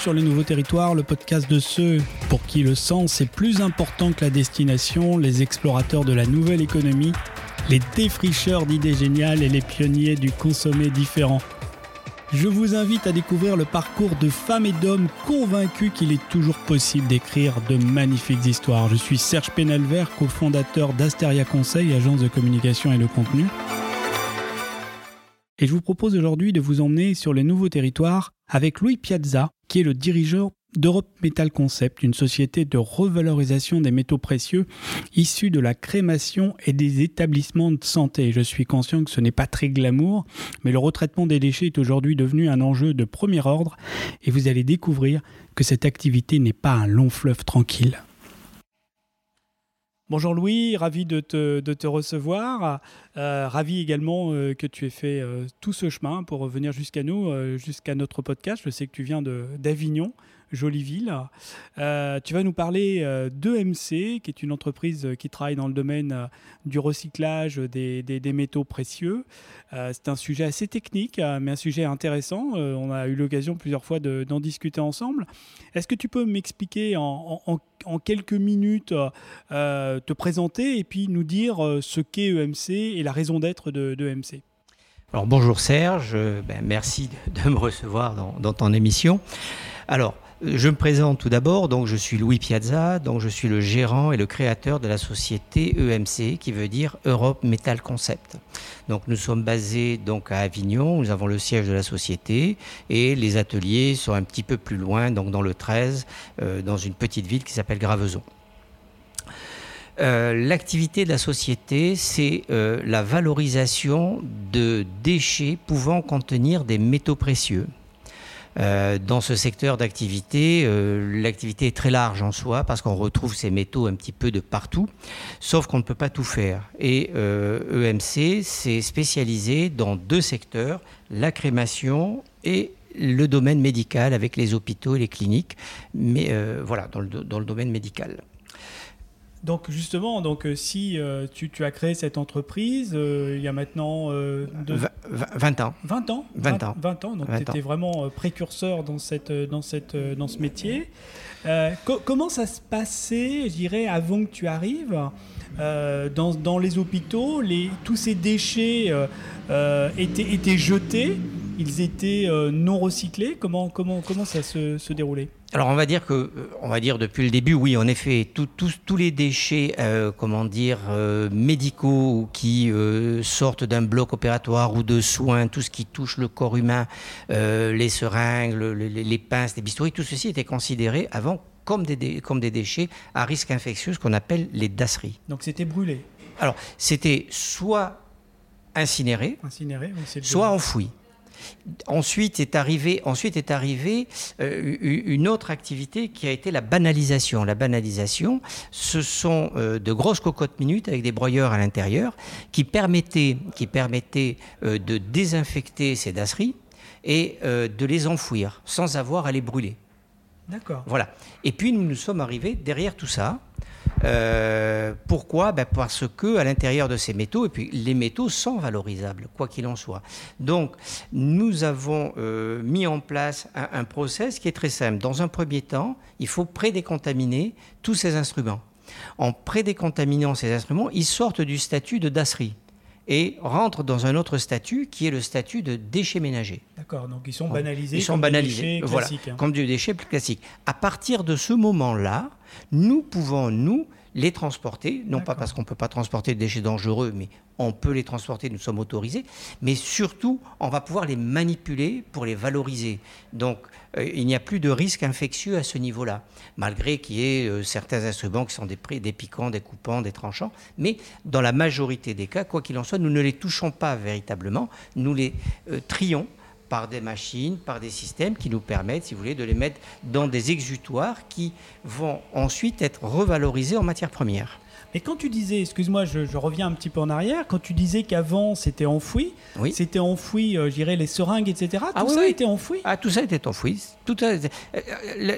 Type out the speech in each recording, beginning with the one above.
Sur le Nouveau Territoire, le podcast de ceux pour qui le sens est plus important que la destination, les explorateurs de la nouvelle économie, les défricheurs d'idées géniales et les pionniers du consommer différent. Je vous invite à découvrir le parcours de femmes et d'hommes convaincus qu'il est toujours possible d'écrire de magnifiques histoires. Je suis Serge Penelver, cofondateur d'Asteria Conseil, agence de communication et de contenu. Et je vous propose aujourd'hui de vous emmener sur les nouveaux territoires avec Louis Piazza, qui est le dirigeant d'Europe Metal Concept, une société de revalorisation des métaux précieux issue de la crémation et des établissements de santé. Je suis conscient que ce n'est pas très glamour, mais le retraitement des déchets est aujourd'hui devenu un enjeu de premier ordre et vous allez découvrir que cette activité n'est pas un long fleuve tranquille. Bonjour Louis, ravi de te, recevoir. Euh, ravi également euh, que tu aies fait euh, tout ce chemin pour venir jusqu'à nous, jusqu'à notre podcast. Je sais que tu viens d'Avignon jolie ville. Euh, tu vas nous parler euh, d'EMC, qui est une entreprise qui travaille dans le domaine euh, du recyclage des, métaux précieux. c'est un sujet assez technique, mais un sujet intéressant. on a eu l'occasion plusieurs fois d'en discuter ensemble. Est-ce que tu peux m'expliquer en, quelques minutes, te présenter et puis nous dire ce qu'est EMC et la raison d'être de, EMC alors bonjour Serge, ben, merci de, me recevoir dans, dans ton émission. Alors, je me présente tout d'abord, donc je suis Louis Piazza, donc je suis le gérant et le créateur de la société EMC, qui veut dire Europe Metal Concept. Donc nous sommes basés donc à Avignon, nous avons le siège de la société et les ateliers sont un petit peu plus loin, donc dans le 13, euh, dans une petite ville qui s'appelle Graveson. Euh, l'activité de la société, c'est euh, la valorisation de déchets pouvant contenir des métaux précieux. Euh, dans ce secteur d'activité, euh, l'activité est très large en soi parce qu'on retrouve ces métaux un petit peu de partout, sauf qu'on ne peut pas tout faire. Et EMC euh, e s'est spécialisé dans deux secteurs, la crémation et le domaine médical avec les hôpitaux et les cliniques, mais voilà, dans le domaine médical. Donc justement, donc euh, si euh, tu, as créé cette entreprise, euh, il y a maintenant 20 ans. 20 ans. 20 ans. 20 ans, donc tu étais vraiment précurseur dans, cette, dans, cette, dans ce métier. comment ça se passait, je dirais, avant que tu arrives dans, dans, les hôpitaux? Les, Tous ces déchets étaient, étaient jetés? Ils étaient non recyclés? Comment, comment, comment ça se, se déroulait? Alors on va dire que, euh, on va dire depuis le début, oui, en effet, tous les déchets, euh, comment dire, euh, médicaux qui sortent d'un bloc opératoire ou de soins, tout ce qui touche le corps humain, les seringues, les, pinces, les bistouris, tout ceci était considéré avant comme des, comme des déchets à risque infectieux, ce qu'on appelle les dasseries. Donc c'était brûlé. Alors c'était soit incinéré, incinéré soit enfoui. Ensuite est arrivé, ensuite est arrivé euh, une autre activité qui a été la banalisation. La banalisation, ce sont euh, de grosses cocottes minutes avec des broyeurs à l'intérieur qui permettaient, qui permettaient euh, de désinfecter ces dasseries et de les enfouir sans avoir à les brûler. D'accord. Voilà. Et puis nous nous sommes arrivés derrière tout ça euh, pourquoi? Ben Parce que à l'intérieur de ces métaux, et puis les métaux sont valorisables, quoi qu'il en soit. Donc, nous avons euh, mis en place un, un, process qui est très simple. Dans un premier temps, il faut prédécontaminer tous ces instruments. En prédécontaminant ces instruments, ils sortent du statut de dasserie et rentrent dans un autre statut qui est le statut de déchets ménagers. D'accord, donc ils sont banalisés. Ils sont banalisés, voilà, hein. comme du déchet plus classique. À partir de ce moment-là, nous pouvons, nous, les transporter, non pas parce qu'on ne peut pas transporter des déchets dangereux, mais on peut les transporter, nous sommes autorisés, mais surtout, on va pouvoir les manipuler pour les valoriser. Donc, il n'y a plus de risque infectieux à ce niveau-là, malgré qu'il y ait euh, certains instruments qui sont des, des piquants, des coupants, des tranchants, mais dans la majorité des cas, quoi qu'il en soit, nous ne les touchons pas véritablement, nous les euh, trions par des machines, par des systèmes qui nous permettent, si vous voulez, de les mettre dans des exutoires qui vont ensuite être revalorisés en matière première. Mais quand tu disais, excuse-moi, je, reviens un petit peu en arrière, quand tu disais qu'avant c'était enfoui, c'était enfoui, euh, je dirais les seringues, etc. Ah tout ça était enfoui. Ah, tout ça était enfoui. Tout il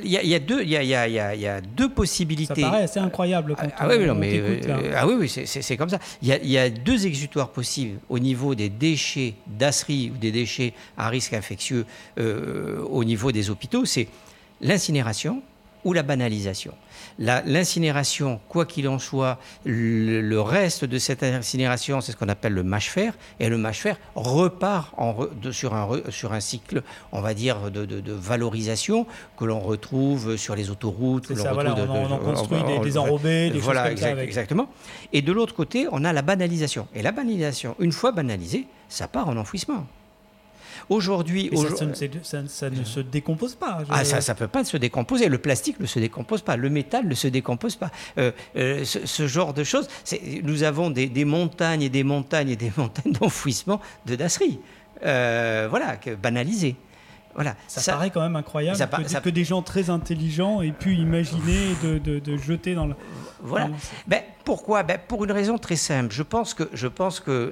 y, a, deux, il y a, y, y a, deux possibilités. Ça paraît assez incroyable. Quand ah, oui, non, mais euh, ah oui, oui, c'est comme ça. Il y, a, deux exutoires possibles au niveau des déchets d'asserie ou des déchets à risque infectieux euh, au niveau des hôpitaux. C'est l'incinération ou la banalisation. L'incinération, quoi qu'il en soit, le, reste de cette incinération, c'est ce qu'on appelle le mâche-fer, et le mâche-fer repart en, sur, un, sur un cycle, on va dire, de, valorisation que l'on retrouve sur les autoroutes. C'est ça, voilà, on, on, construit des, des, enrobés, des voilà, choses comme ça exactement. Et de l'autre côté, on a la banalisation. Et la banalisation, une fois banalisée, ça part en enfouissement. Aujourd'hui, ça, ne se décompose pas. Ah, ça, ça peut pas se décomposer. Le plastique ne se décompose pas. Le métal ne se décompose pas. Euh, euh, ce, genre de choses. Nous avons des, montagnes et des montagnes et des montagnes d'enfouissement de dasserie. Euh, voilà, banalisé. Voilà, ça, paraît quand même incroyable que, des gens très intelligents aient pu imaginer de, jeter dans le. Voilà. Ben, pourquoi? Ben, Pour une raison très simple. Je pense que, je pense que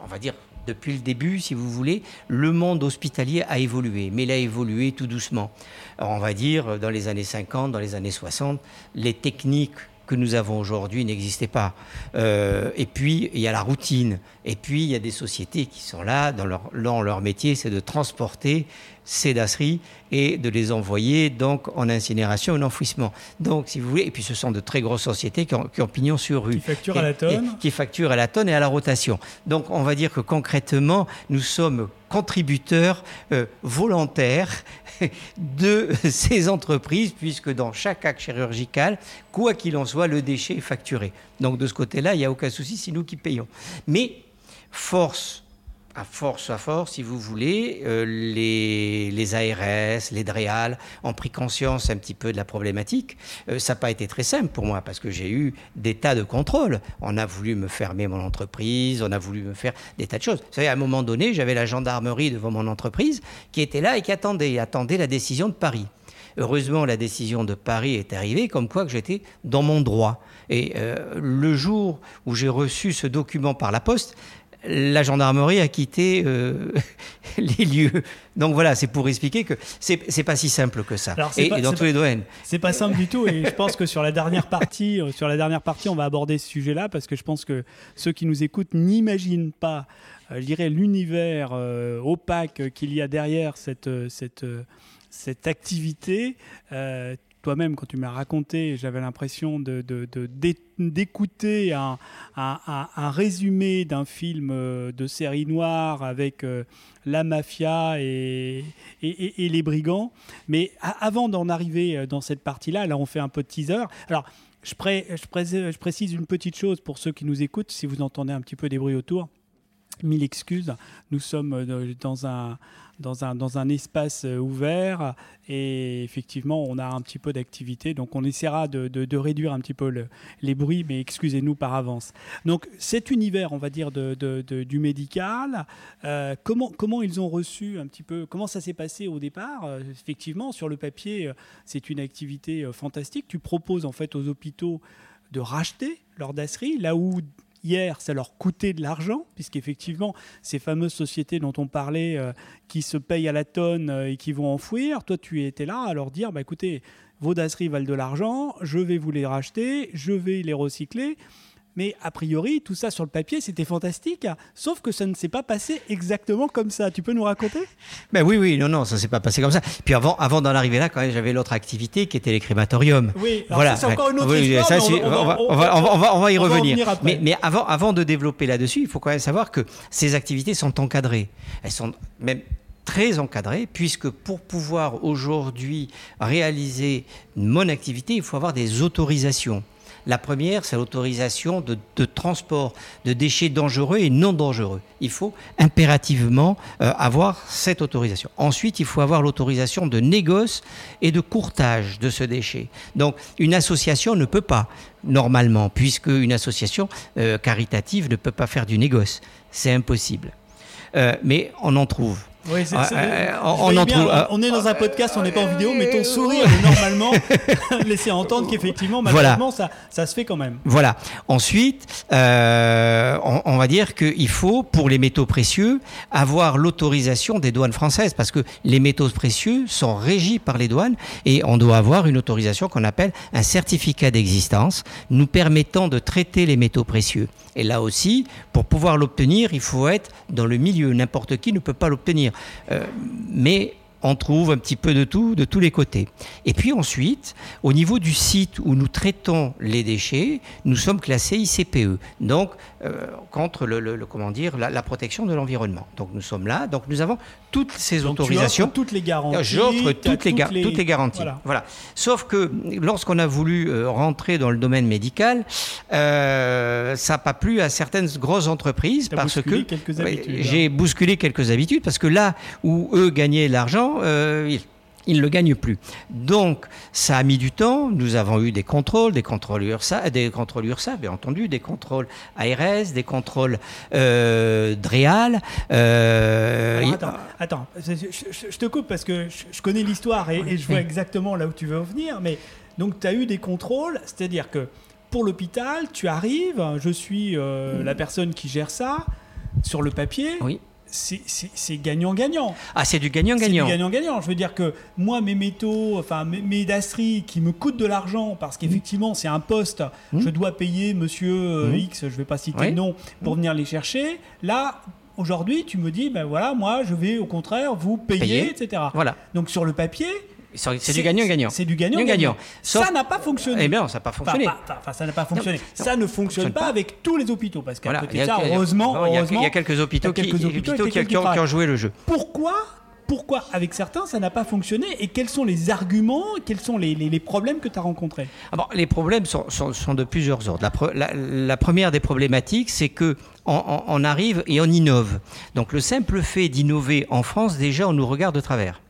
on va dire, depuis le début, si vous voulez, le monde hospitalier a évolué, mais il a évolué tout doucement. on va dire, dans les années 50, dans les années 60, les techniques que nous avons aujourd'hui n'existaient pas. Euh, et puis, il y a la routine. Et puis, il y a des sociétés qui sont là, dans leur métier, c'est de transporter ces dasseries et de les envoyer donc en incinération ou en enfouissement. Donc, si vous voulez, et puis ce sont de très grosses sociétés qui ont, pignon sur rue. Qui facturent à la tonne. qui facturent à la tonne et à la rotation. Donc, on va dire que concrètement, nous sommes contributeurs euh, volontaires de ces entreprises, puisque dans chaque acte chirurgical, quoi qu'il en soit, le déchet est facturé. Donc, de ce côté-là, il n'y a aucun souci, c'est nous qui payons. Mais force à force à force, si vous voulez, euh, les, les, ARS, les DREAL ont pris conscience un petit peu de la problématique. Euh, ça n'a pas été très simple pour moi parce que j'ai eu des tas de contrôles. On a voulu me fermer mon entreprise, on a voulu me faire des tas de choses. Vous savez, à un moment donné, j'avais la gendarmerie devant mon entreprise qui était là et qui attendait, attendait la décision de Paris. Heureusement, la décision de Paris est arrivée, comme quoi que j'étais dans mon droit. Et euh, le jour où j'ai reçu ce document par la poste, la gendarmerie a quitté euh, les lieux. Donc voilà, c'est pour expliquer que c'est pas si simple que ça. et, dans tous les domaines. C'est pas simple du tout. Et je pense que sur la dernière partie, euh, sur la dernière partie, on va aborder ce sujet-là parce que je pense que ceux qui nous écoutent n'imaginent pas, euh, je dirais, l'univers opaque qu'il y a derrière cette cette cette activité toi-même, quand tu m'as raconté, j'avais l'impression d'écouter de, un, un, résumé d'un film euh, de série noire avec euh, la mafia et, et, les brigands. Mais avant d'en arriver euh, dans cette partie-là, là, on fait un peu de teaser. Alors, je, je, je précise une petite chose pour ceux qui nous écoutent, si vous entendez un petit peu des bruits autour. Mille excuses. Nous sommes dans un dans un, dans un espace euh, ouvert. Et effectivement on a un petit peu d'activité. Donc on essaiera de, de, réduire un petit peu les bruits mais excusez-nous par avance. Donc cet univers on va dire du médical euh, comment, comment ils ont reçu un petit peu comment ça s'est passé au départ? Euh, effectivement sur le papier c'est une activité fantastique. Tu proposes en fait aux hôpitaux de racheter leur dasserie là où hier, ça leur coûtait de l'argent, puisqu'effectivement, ces fameuses sociétés dont on parlait, euh, qui se payent à la tonne euh, et qui vont enfouir, toi, tu étais là à leur dire, bah, écoutez, vos dasseries valent de l'argent, je vais vous les racheter, je vais les recycler. Mais a priori, tout ça sur le papier, c'était fantastique. Sauf que ça ne s'est pas passé exactement comme ça. Tu peux nous raconter? Ben oui, oui, non, non, ça ne s'est pas passé comme ça. Puis avant, avant d'en arriver là, quand même, j'avais l'autre activité qui était les crématoriums. Oui, voilà. c'est encore une autre histoire. on, va, y revenir. mais, mais avant, avant de développer là-dessus, il faut quand même savoir que ces activités sont encadrées. Elles sont même très encadrées, puisque pour pouvoir aujourd'hui réaliser mon activité, il faut avoir des autorisations. La première, c'est l'autorisation de, transport de déchets dangereux et non dangereux. Il faut impérativement euh, avoir cette autorisation. Ensuite, il faut avoir l'autorisation de négoce et de courtage de ce déchet. Donc, une association ne peut pas, normalement, puisque une association euh, caritative ne peut pas faire du négoce. C'est impossible. Euh, mais on en trouve. Oui, on, en trouve. on est dans un podcast, on n'est pas en vidéo, mais ton sourire est normalement laisser entendre qu'effectivement, malheureusement, ça, ça se fait quand même. Voilà. Ensuite, euh, on, va dire qu'il faut, pour les métaux précieux, avoir l'autorisation des douanes françaises, parce que les métaux précieux sont régis par les douanes et on doit avoir une autorisation qu'on appelle un certificat d'existence, nous permettant de traiter les métaux précieux. Et là aussi, pour pouvoir l'obtenir, il faut être dans le milieu. N'importe qui ne peut pas l'obtenir. Euh, mais on trouve un petit peu de tout, de tous les côtés. Et puis ensuite, au niveau du site où nous traitons les déchets, nous sommes classés ICPE, donc euh, contre le, comment dire, la, protection de l'environnement. Donc nous sommes là, donc nous avons toutes ces autorisations. toutes les garanties. J'offre toutes, les, toutes les garanties. Voilà. Sauf que lorsqu'on a voulu euh, rentrer dans le domaine médical, euh, ça n'a pas plu à certaines grosses entreprises parce que j'ai hein. bousculé quelques habitudes parce que là où eux gagnaient l'argent, euh, il ne le gagne plus. Donc, ça a mis du temps. Nous avons eu des contrôles, des contrôles URSA, des contrôles URSA, bien entendu, des contrôles ARS, des contrôles euh, DREAL. Euh, attends, je, te coupe parce que je, connais l'histoire et, je vois exactement là où tu veux venir. Mais donc, tu as eu des contrôles, c'est-à-dire que pour l'hôpital, tu arrives, je suis la personne qui gère ça sur le papier. Oui c'est gagnant-gagnant. Ah, c'est du gagnant-gagnant. C'est du gagnant-gagnant. Je veux dire que moi, mes métaux, enfin mes, mes qui me coûtent de l'argent parce qu'effectivement, c'est un poste, mmh. je dois payer monsieur euh, mmh. X, je ne vais pas citer le nom, pour mmh. venir les chercher. Là, aujourd'hui, tu me dis, ben voilà, moi, je vais au contraire vous payer, etc. Voilà. Donc sur le papier, c'est du gagnant-gagnant. C'est du gagnant-gagnant. Ça n'a pas fonctionné. Eh bien, ça n'a pas fonctionné. Enfin, ça n'a pas fonctionné. ça ne fonctionne pas, avec tous les hôpitaux. Parce qu'à côté de ça, heureusement, il y, a quelques hôpitaux, qui, ont, joué le jeu. Pourquoi pourquoi avec certains ça n'a pas fonctionné et quels sont les arguments, quels sont les, problèmes que tu as rencontrés? Ah Les problèmes sont, de plusieurs ordres. La, première des problématiques, c'est que on, arrive et on innove. Donc le simple fait d'innover en France, déjà, on nous regarde de travers.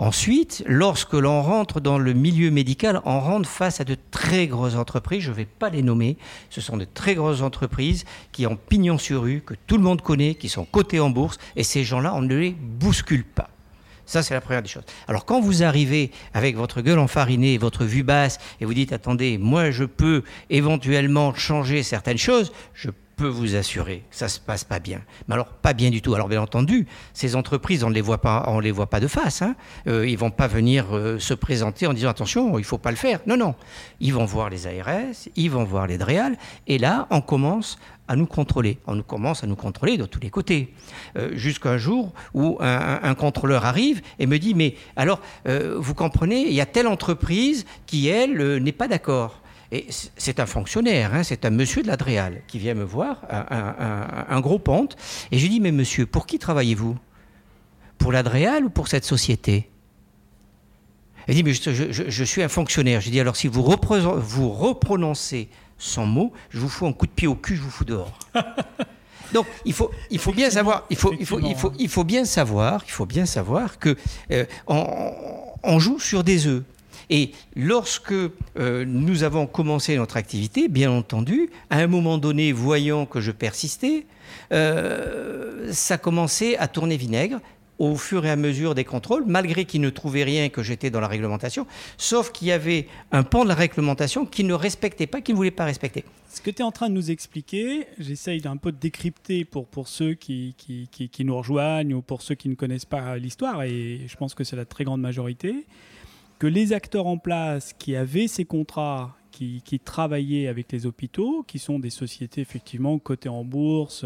Ensuite, lorsque l'on rentre dans le milieu médical, on rentre face à de très grosses entreprises, je ne vais pas les nommer, ce sont de très grosses entreprises qui ont pignon sur rue, que tout le monde connaît, qui sont cotées en bourse, et ces gens-là, on ne les bouscule pas. Ça, c'est la première des choses. Alors, quand vous arrivez avec votre gueule enfarinée, votre vue basse, et vous dites, attendez, moi, je peux éventuellement changer certaines choses, je peux vous assurer ça se passe pas bien. Mais alors, pas bien du tout. Alors, bien entendu, ces entreprises, on ne les voit pas, de face. Hein. Euh, ils vont pas venir euh, se présenter en disant attention, il faut pas le faire. Non, non. Ils vont voir les ARS, ils vont voir les DREAL, et là, on commence à nous contrôler. On commence à nous contrôler de tous les côtés. Euh, Jusqu'à un jour où un, contrôleur arrive et me dit mais alors, euh, vous comprenez, il y a telle entreprise qui, elle, n'est pas d'accord. Et c'est un fonctionnaire, hein, c'est un monsieur de l'Adréal qui vient me voir, un, gros ponte. Et je lui dis, mais monsieur, pour qui travaillez-vous? Pour l'Adréal ou pour cette société? Il dit, mais je, suis un fonctionnaire. Je dis, alors si vous, vous reprononcez son mot, je vous fous un coup de pied au cul, je vous fous dehors. Donc il faut, il faut bien savoir, il faut, il faut, il faut, il faut bien savoir, il faut bien savoir que euh, on, joue sur des œufs. Et lorsque euh, nous avons commencé notre activité, bien entendu, à un moment donné, voyant que je persistais, euh, ça commençait à tourner vinaigre au fur et à mesure des contrôles, malgré qu'ils ne trouvaient rien que j'étais dans la réglementation, sauf qu'il y avait un pan de la réglementation qui ne respectait pas, qui ne voulait pas respecter. Ce que tu es en train de nous expliquer, j'essaye d'un peu de décrypter pour, pour ceux qui, qui, nous rejoignent ou pour ceux qui ne connaissent pas l'histoire, et je pense que c'est la très grande majorité que les acteurs en place qui avaient ces contrats, qui, travaillaient avec les hôpitaux, qui sont des sociétés effectivement cotées en bourse,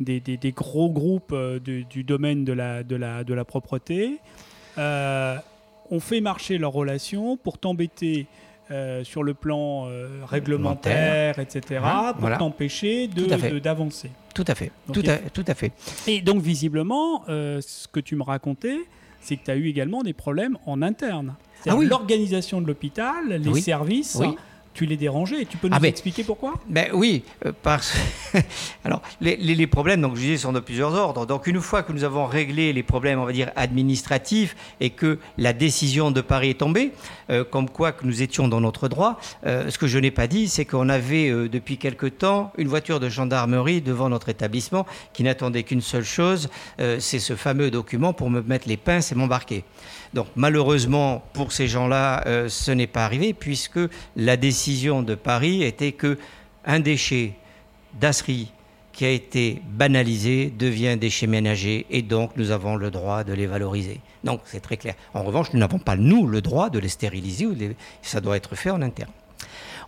des, gros groupes euh, du, domaine de la, de la, de la propreté, euh, ont fait marcher leurs relations pour t'embêter euh, sur le plan réglementaire, etc., pour t'empêcher d'avancer. Tout à fait, tout, à, tout à fait. Et donc visiblement, ce que tu me racontais, c'est que tu as eu également des problèmes en interne. Ah oui. L'organisation de l'hôpital, les services tu les dérangeais. Tu peux nous ah, expliquer pourquoi? Ben oui, euh, parce alors les, problèmes, donc je disais, sont de plusieurs ordres. Donc une fois que nous avons réglé les problèmes, on va dire administratifs, et que la décision de Paris est tombée, euh, comme quoi que nous étions dans notre droit, euh, ce que je n'ai pas dit, c'est qu'on avait depuis quelque temps une voiture de gendarmerie devant notre établissement qui n'attendait qu'une seule chose, c'est ce fameux document pour me mettre les pinces et m'embarquer. Donc malheureusement pour ces gens-là, ce n'est pas arrivé puisque la décision de Paris était que un déchet d'asserie qui a été banalisé devient déchet ménager et donc nous avons le droit de les valoriser. Donc c'est très clair. En revanche, nous n'avons pas nous le droit de les stériliser ou ça doit être fait en interne.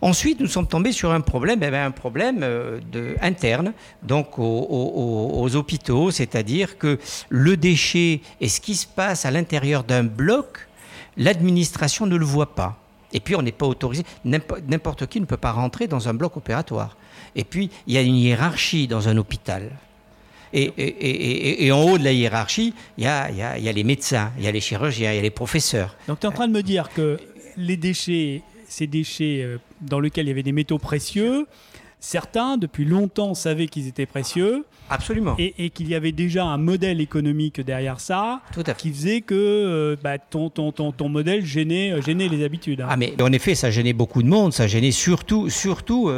Ensuite, nous sommes tombés sur un problème, eh un problème euh, interne, donc aux, hôpitaux, c'est-à-dire que le déchet et ce qui se passe à l'intérieur d'un bloc, l'administration ne le voit pas. Et puis, on n'est pas autorisé. N'importe qui ne peut pas rentrer dans un bloc opératoire. Et puis, il y a une hiérarchie dans un hôpital. Et, en haut de la hiérarchie, il y, a, il y a les médecins, il y a les chirurgiens, il y a les professeurs. Donc, tu es en train de me dire que les déchets ces déchets euh, dans lesquels il y avait des métaux précieux. Certains, depuis longtemps, savaient qu'ils étaient précieux. Absolument. Et, qu'il y avait déjà un modèle économique derrière ça Tout à fait. qui faisait que euh, bah, ton, ton, ton, ton, modèle gênait, euh, gênait les habitudes. Hein. Ah, mais en effet, ça gênait beaucoup de monde. Ça gênait surtout, surtout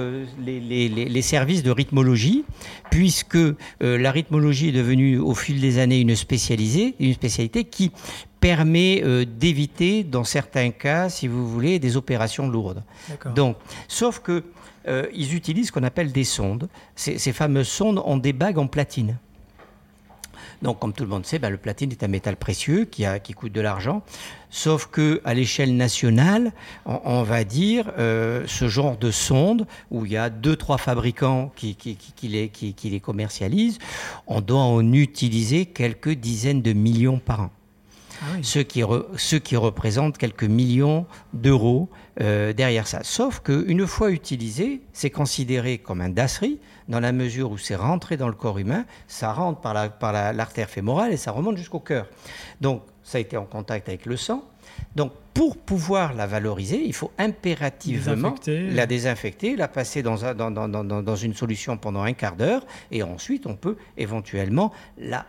les, les, les, services de rythmologie, puisque la rythmologie est devenue au fil des années une, spécialisée, une spécialité qui permet euh, d'éviter, dans certains cas, si vous voulez, des opérations lourdes. Donc, sauf que euh, ils utilisent ce qu'on appelle des sondes. Ces, fameuses sondes ont des bagues en platine. Donc, comme tout le monde sait, ben, le platine est un métal précieux qui, a, qui coûte de l'argent. Sauf que à l'échelle nationale, on, va dire euh, ce genre de sonde où il y a deux trois fabricants qui, qui, qui, les, qui, les commercialisent, on doit en utiliser quelques dizaines de millions par an. Ah ce, qui ce, qui représente quelques millions d'euros euh, derrière ça. Sauf qu'une fois utilisé, c'est considéré comme un dasserie, dans la mesure où c'est rentré dans le corps humain, ça rentre par l'artère la, fémorale et ça remonte jusqu'au cœur. Donc ça a été en contact avec le sang. Donc, pour pouvoir la valoriser, il faut impérativement la désinfecter, la passer dans, dans, dans, dans, une solution pendant un quart d'heure, et ensuite on peut éventuellement la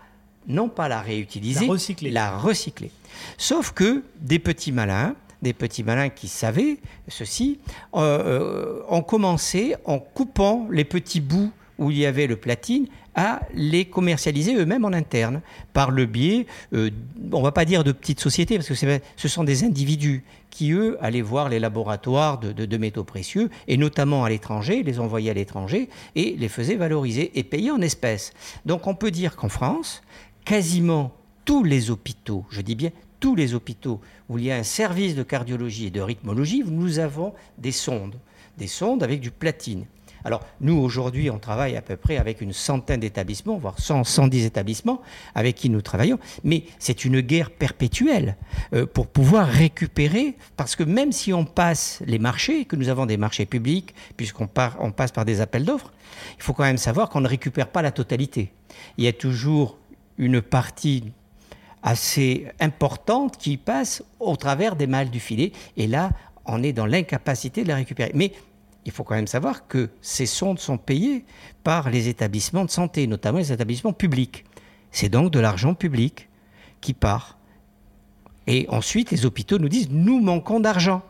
non pas la réutiliser, la recycler. Sauf que des petits malins, des petits malins qui savaient ceci, euh, euh, ont commencé en coupant les petits bouts où il y avait le platine à les commercialiser eux-mêmes en interne par le biais, euh, on va pas dire de petites sociétés parce que ce sont des individus qui eux allaient voir les laboratoires de, de métaux précieux et notamment à l'étranger, les envoyaient à l'étranger et les faisaient valoriser et payer en espèces. Donc on peut dire qu'en France, quasiment tous les hôpitaux, je dis bien tous les hôpitaux où il y a un service de cardiologie et de rythmologie, nous avons des sondes, des sondes avec du platine. Alors nous, aujourd'hui, on travaille à peu près avec une centaine d'établissements, voire 100, 110 établissements avec qui nous travaillons, mais c'est une guerre perpétuelle euh, pour pouvoir récupérer, parce que même si on passe les marchés, que nous avons des marchés publics, puisqu'on on passe par des appels d'offres, il faut quand même savoir qu'on ne récupère pas la totalité. Il y a toujours une partie assez importante qui passe au travers des mâles du filet. Et là, on est dans l'incapacité de la récupérer. Mais il faut quand même savoir que ces sondes sont payées par les établissements de santé, notamment les établissements publics. C'est donc de l'argent public qui part. Et ensuite, les hôpitaux nous disent, nous manquons d'argent.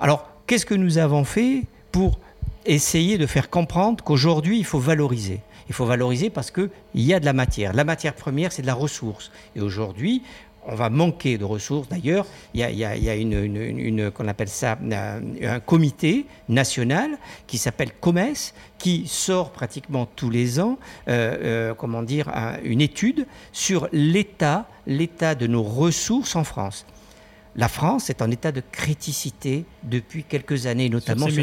Alors, qu'est-ce que nous avons fait pour essayer de faire comprendre qu'aujourd'hui, il faut valoriser? Il faut valoriser parce qu'il y a de la matière. La matière première, c'est de la ressource. Et aujourd'hui, on va manquer de ressources. D'ailleurs, il y a, une, qu'on appelle ça, un comité national qui s'appelle COMES, qui sort pratiquement tous les ans, euh, euh, comment dire, une étude sur l'état, l'état de nos ressources en France la France est en état de criticité depuis quelques années, notamment sur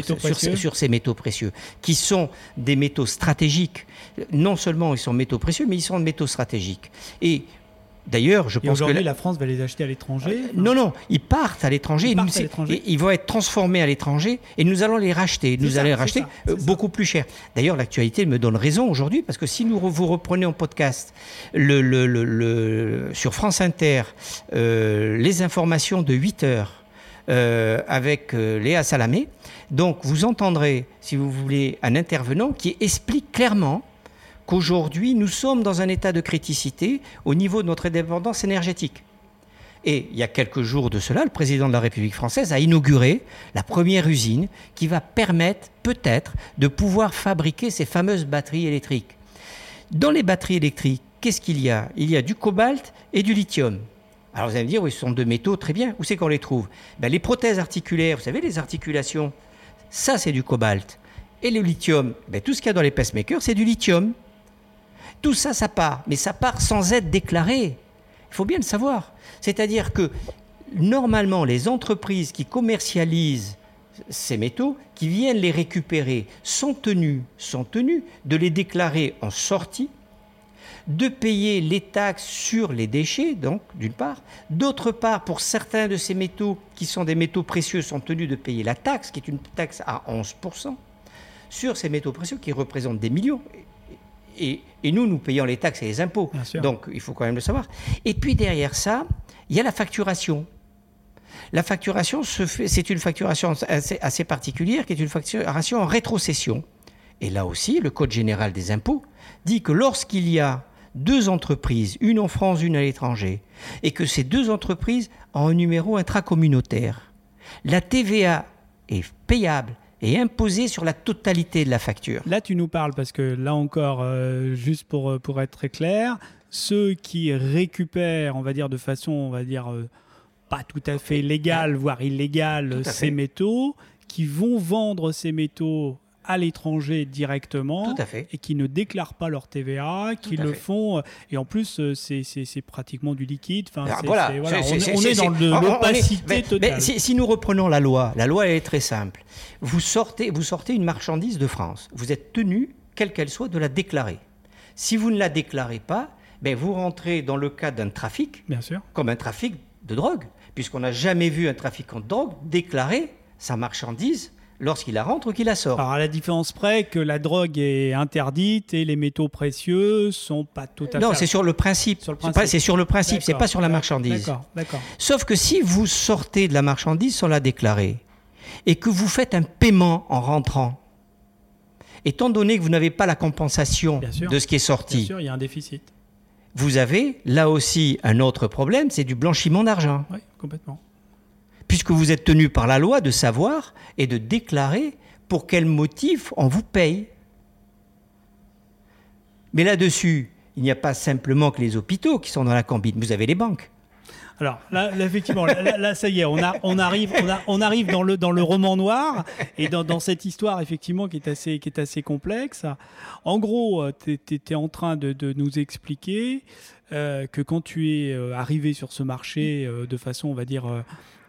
ces, métaux précieux, qui sont des métaux stratégiques. Non seulement ils sont métaux précieux, mais ils sont métaux stratégiques. Et D'ailleurs, je pense que la... France va les acheter à l'étranger. Euh, non, non, ils partent à l'étranger. Ils, ils, vont être transformés à l'étranger et nous allons les racheter. Nous allons les racheter euh, beaucoup plus cher. D'ailleurs, l'actualité me donne raison aujourd'hui parce que si nous vous reprenez en podcast le, le, sur France Inter euh, les informations de 8 heures avec Léa Salamé. Donc vous entendrez, si vous voulez, un intervenant qui explique clairement qu'aujourd'hui nous sommes dans un état de criticité au niveau de notre indépendance énergétique. Et il y a quelques jours de cela, le président de la République française a inauguré la première usine qui va permettre peut-être de pouvoir fabriquer ces fameuses batteries électriques. Dans les batteries électriques, qu'est-ce qu'il y a? Il y a du cobalt et du lithium. Alors vous allez me dire, oui, ce sont deux métaux, très bien. Où c'est qu'on les trouve? Ben, Les prothèses articulaires, vous savez, les articulations, ça c'est du cobalt. Et le lithium, ben, tout ce qu'il y a dans les pacemakers, c'est du lithium. Tout ça, ça part, mais ça part sans être déclaré. Il faut bien le savoir. C'est-à-dire que normalement, les entreprises qui commercialisent ces métaux, qui viennent les récupérer, sont tenues, sont tenues de les déclarer en sortie, de payer les taxes sur les déchets, donc d'une part. D'autre part, pour certains de ces métaux qui sont des métaux précieux, sont tenus de payer la taxe, qui est une taxe à 11%, sur ces métaux précieux qui représentent des millions. Et, nous, nous payons les taxes et les impôts. Donc, il faut quand même le savoir. Et puis derrière ça, il y a la facturation. La facturation, c'est une facturation assez, particulière, qui est une facturation en rétrocession. Et là aussi, le Code général des impôts dit que lorsqu'il y a deux entreprises, une en France, une à l'étranger, et que ces deux entreprises ont un numéro intracommunautaire, la TVA est payable et imposé sur la totalité de la facture. Là, tu nous parles parce que là encore, euh, juste pour, euh, pour être très clair, ceux qui récupèrent, on va dire de façon, on va dire euh, pas tout à fait légale, voire illégale, ces métaux, qui vont vendre ces métaux à l'étranger directement et qui ne déclarent pas leur TVA, qui le font. Euh, et en plus, euh, c'est pratiquement du liquide. Enfin, voilà, on, est, dans l'opacité totale. si, nous reprenons la loi, la loi est très simple. Vous sortez, vous sortez une marchandise de France. Vous êtes tenu, quelle qu'elle soit, de la déclarer. Si vous ne la déclarez pas, ben vous rentrez dans le cadre d'un trafic, Bien sûr. comme un trafic de drogue, puisqu'on n'a jamais vu un trafiquant de drogue déclarer sa marchandise lorsqu'il la rentre ou qu'il la sort. Alors à la différence près que la drogue est interdite et les métaux précieux sont pas tout à fait. Non, c'est sur le principe. C'est sur le principe, c'est pas sur la marchandise. D'accord, d'accord. Sauf que si vous sortez de la marchandise sans la déclarer et que vous faites un paiement en rentrant, étant donné que vous n'avez pas la compensation de ce qui est sorti, Bien sûr, il y a un déficit. Vous avez là aussi un autre problème, c'est du blanchiment d'argent. Oui, complètement puisque vous êtes tenu par la loi de savoir et de déclarer pour quel motif on vous paye. Mais là-dessus, il n'y a pas simplement que les hôpitaux qui sont dans la combine, vous avez les banques. Alors là, effectivement, là, ça y est, on, arrive, dans, le, roman noir et dans, cette histoire effectivement qui est assez, complexe. En gros, euh, tu étais en train de, nous expliquer euh, que quand tu es euh, arrivé sur ce marché de façon, on va dire,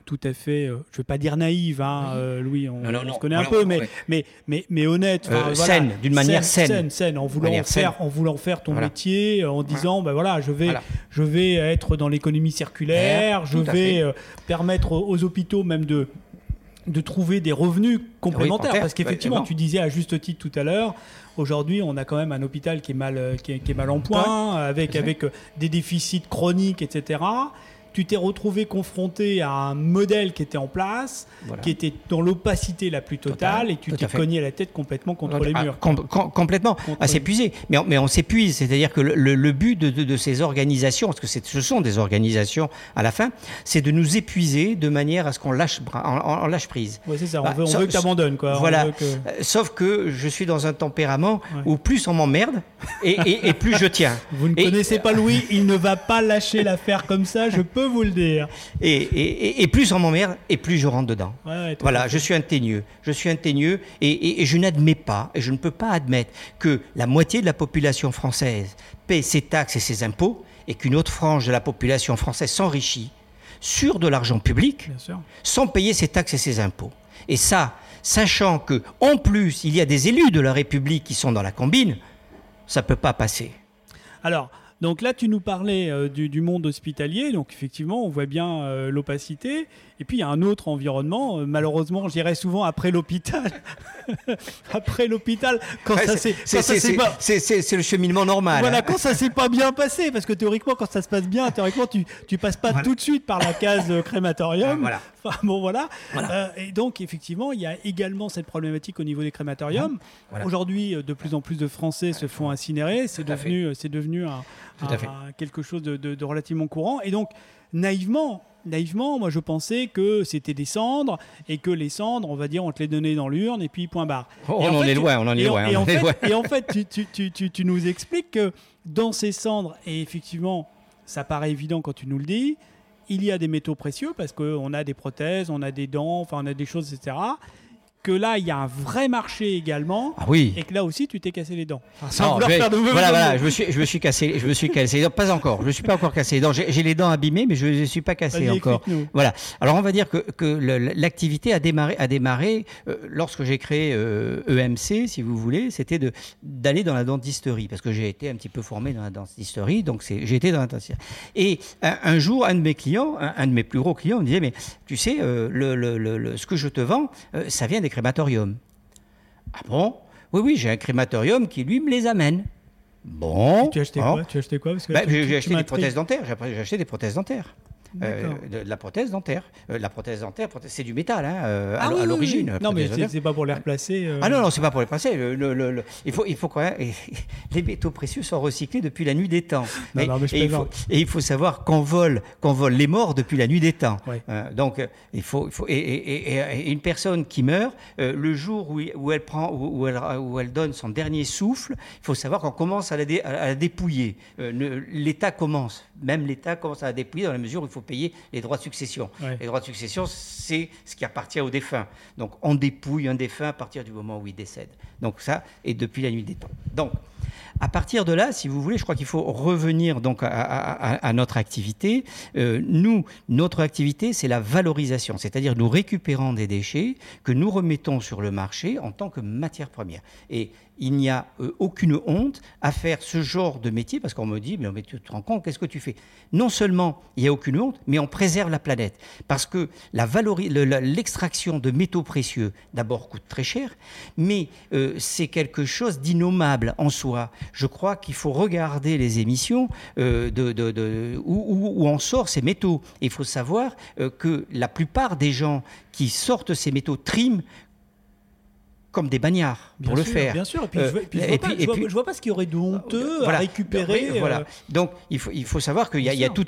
tout à fait, euh, je ne veux pas dire naïve, hein, euh, Louis, on, se connaît un peu, mais, mais, mais, mais, honnête. Euh, saine, d'une manière saine. Saine, en, voulant faire, en voulant faire ton métier, en disant, ben voilà, je vais, je vais être dans l'économie circulaire, je vais permettre aux, hôpitaux même de de trouver des revenus complémentaires. parce qu'effectivement, tu disais à juste titre tout à l'heure, aujourd'hui, on a quand même un hôpital qui est mal, qui est, mal en point, avec, avec des déficits chroniques, etc tu t'es retrouvé confronté à un modèle qui était en place, qui était dans l'opacité la plus totale, et tu t'es cogné la tête complètement contre les murs. complètement, à s'épuiser. Mais, mais on s'épuise, c'est-à-dire que le, but de, ces organisations, parce que ce sont des organisations à la fin, c'est de nous épuiser de manière à ce qu'on lâche, en, lâche prise. Oui, c'est ça, on, bah, veut, que tu abandonnes. Quoi. Voilà. Euh, sauf que je suis dans un tempérament où plus on m'emmerde et, plus je tiens. Vous ne connaissez pas Louis, il ne va pas lâcher l'affaire comme ça, je peux vous le dire. Et, plus on m'emmerde, et plus je rentre dedans. voilà, je suis un teigneux. Je suis un teigneux et, je n'admets pas, et je ne peux pas admettre que la moitié de la population française paie ses taxes et ses impôts et qu'une autre frange de la population française s'enrichit sur de l'argent public sans payer ses taxes et ses impôts. Et ça, sachant que en plus il y a des élus de la République qui sont dans la combine, ça ne peut pas passer. Alors, donc là, tu nous parlais euh, du, monde hospitalier. Donc effectivement, on voit bien euh, l'opacité. Et puis il y a un autre environnement. Euh, malheureusement, j'irai souvent après l'hôpital. après l'hôpital, quand ça s'est, c'est le cheminement normal. Voilà, hein. quand ça s'est pas bien passé, parce que théoriquement, quand ça se passe bien, théoriquement, tu tu passes pas tout de suite par la case crématorium. Enfin bon voilà. Euh, et donc effectivement, il y a également cette problématique au niveau des crématoriums. Aujourd'hui, de plus en plus de Français se font incinérer. C'est devenu, c'est devenu un, quelque chose de, de, relativement courant. Et donc naïvement, naïvement, moi je pensais que c'était des cendres et que les cendres, on va dire, on te les donnait dans l'urne et puis point barre. Oh, on, en est loin, on en est loin. Et, en, fait, tu, nous expliques que dans ces cendres, et effectivement, ça paraît évident quand tu nous le dis, il y a des métaux précieux parce qu'on a des prothèses, on a des dents, enfin on a des choses, etc que là, il y a un vrai marché également. Ah oui. Et que là aussi, tu t'es cassé les dents. sans faire de voilà, voilà, je me suis, je me suis cassé, je me suis cassé les dents. Pas encore. Je ne suis pas encore cassé les dents. J'ai les dents abîmées, mais je ne suis pas cassé encore. Voilà. Alors, on va dire que, que l'activité a démarré, a démarré euh, lorsque j'ai créé EMC, euh, e si vous voulez, c'était d'aller dans la dentisterie, parce que j'ai été un petit peu formé dans la dentisterie, donc j'ai été dans la dentisterie. Et un, jour, un de mes clients, un, de mes plus gros clients, me disait, mais tu sais, euh, le, le, ce que je te vends, ça vient des crématorium. Ah bon? Oui, oui, j'ai un crématorium qui, lui, me les amène. Bon. tu as acheté quoi? Tu as acheté quoi? Bah, J'ai acheté des prothèses dentaires. J'ai acheté des prothèses dentaires. Euh, de, la prothèse dentaire. Euh, la prothèse dentaire, c'est du métal hein, euh, ah à, l'origine. Non, mais c'est pas pour les replacer. Ah non, non, c'est pas pour les replacer. Le, il faut, il faut quoi Les métaux précieux sont recyclés depuis la nuit des temps. et, il faut, et, il faut, savoir qu'on vole, qu'on vole les morts depuis la nuit des temps. donc, il faut, il faut et, une personne qui meurt, le jour où, où, elle prend, où elle, où elle donne son dernier souffle, il faut savoir qu'on commence à la, à la dépouiller. L'État commence, même l'État commence à dépouiller dans la mesure où il faut payer les droits de succession. Les droits de succession, c'est ce qui appartient au défunt. Donc on dépouille un défunt à partir du moment où il décède. Donc ça, et depuis la nuit des temps. Donc, à partir de là, si vous voulez, je crois qu'il faut revenir donc à, notre activité. Euh, nous, notre activité, c'est la valorisation, c'est-à-dire nous récupérons des déchets que nous remettons sur le marché en tant que matière première. Et il n'y a euh, aucune honte à faire ce genre de métier, parce qu'on me dit, mais, tu te rends compte, qu'est-ce que tu fais? Non seulement il n'y a aucune honte, mais on préserve la planète. Parce que l'extraction de métaux précieux, d'abord, coûte très cher, mais euh, c'est quelque chose d'innommable en soi. Je crois qu'il faut regarder les émissions euh, où, on sort ces métaux. il faut savoir que la plupart des gens qui sortent ces métaux triment comme des bagnards pour le faire. Bien sûr. Et puis, je, vois pas, ce qu'il y aurait de honteux à récupérer. Voilà. Euh, Donc il faut, il faut savoir qu'il y, a, tout,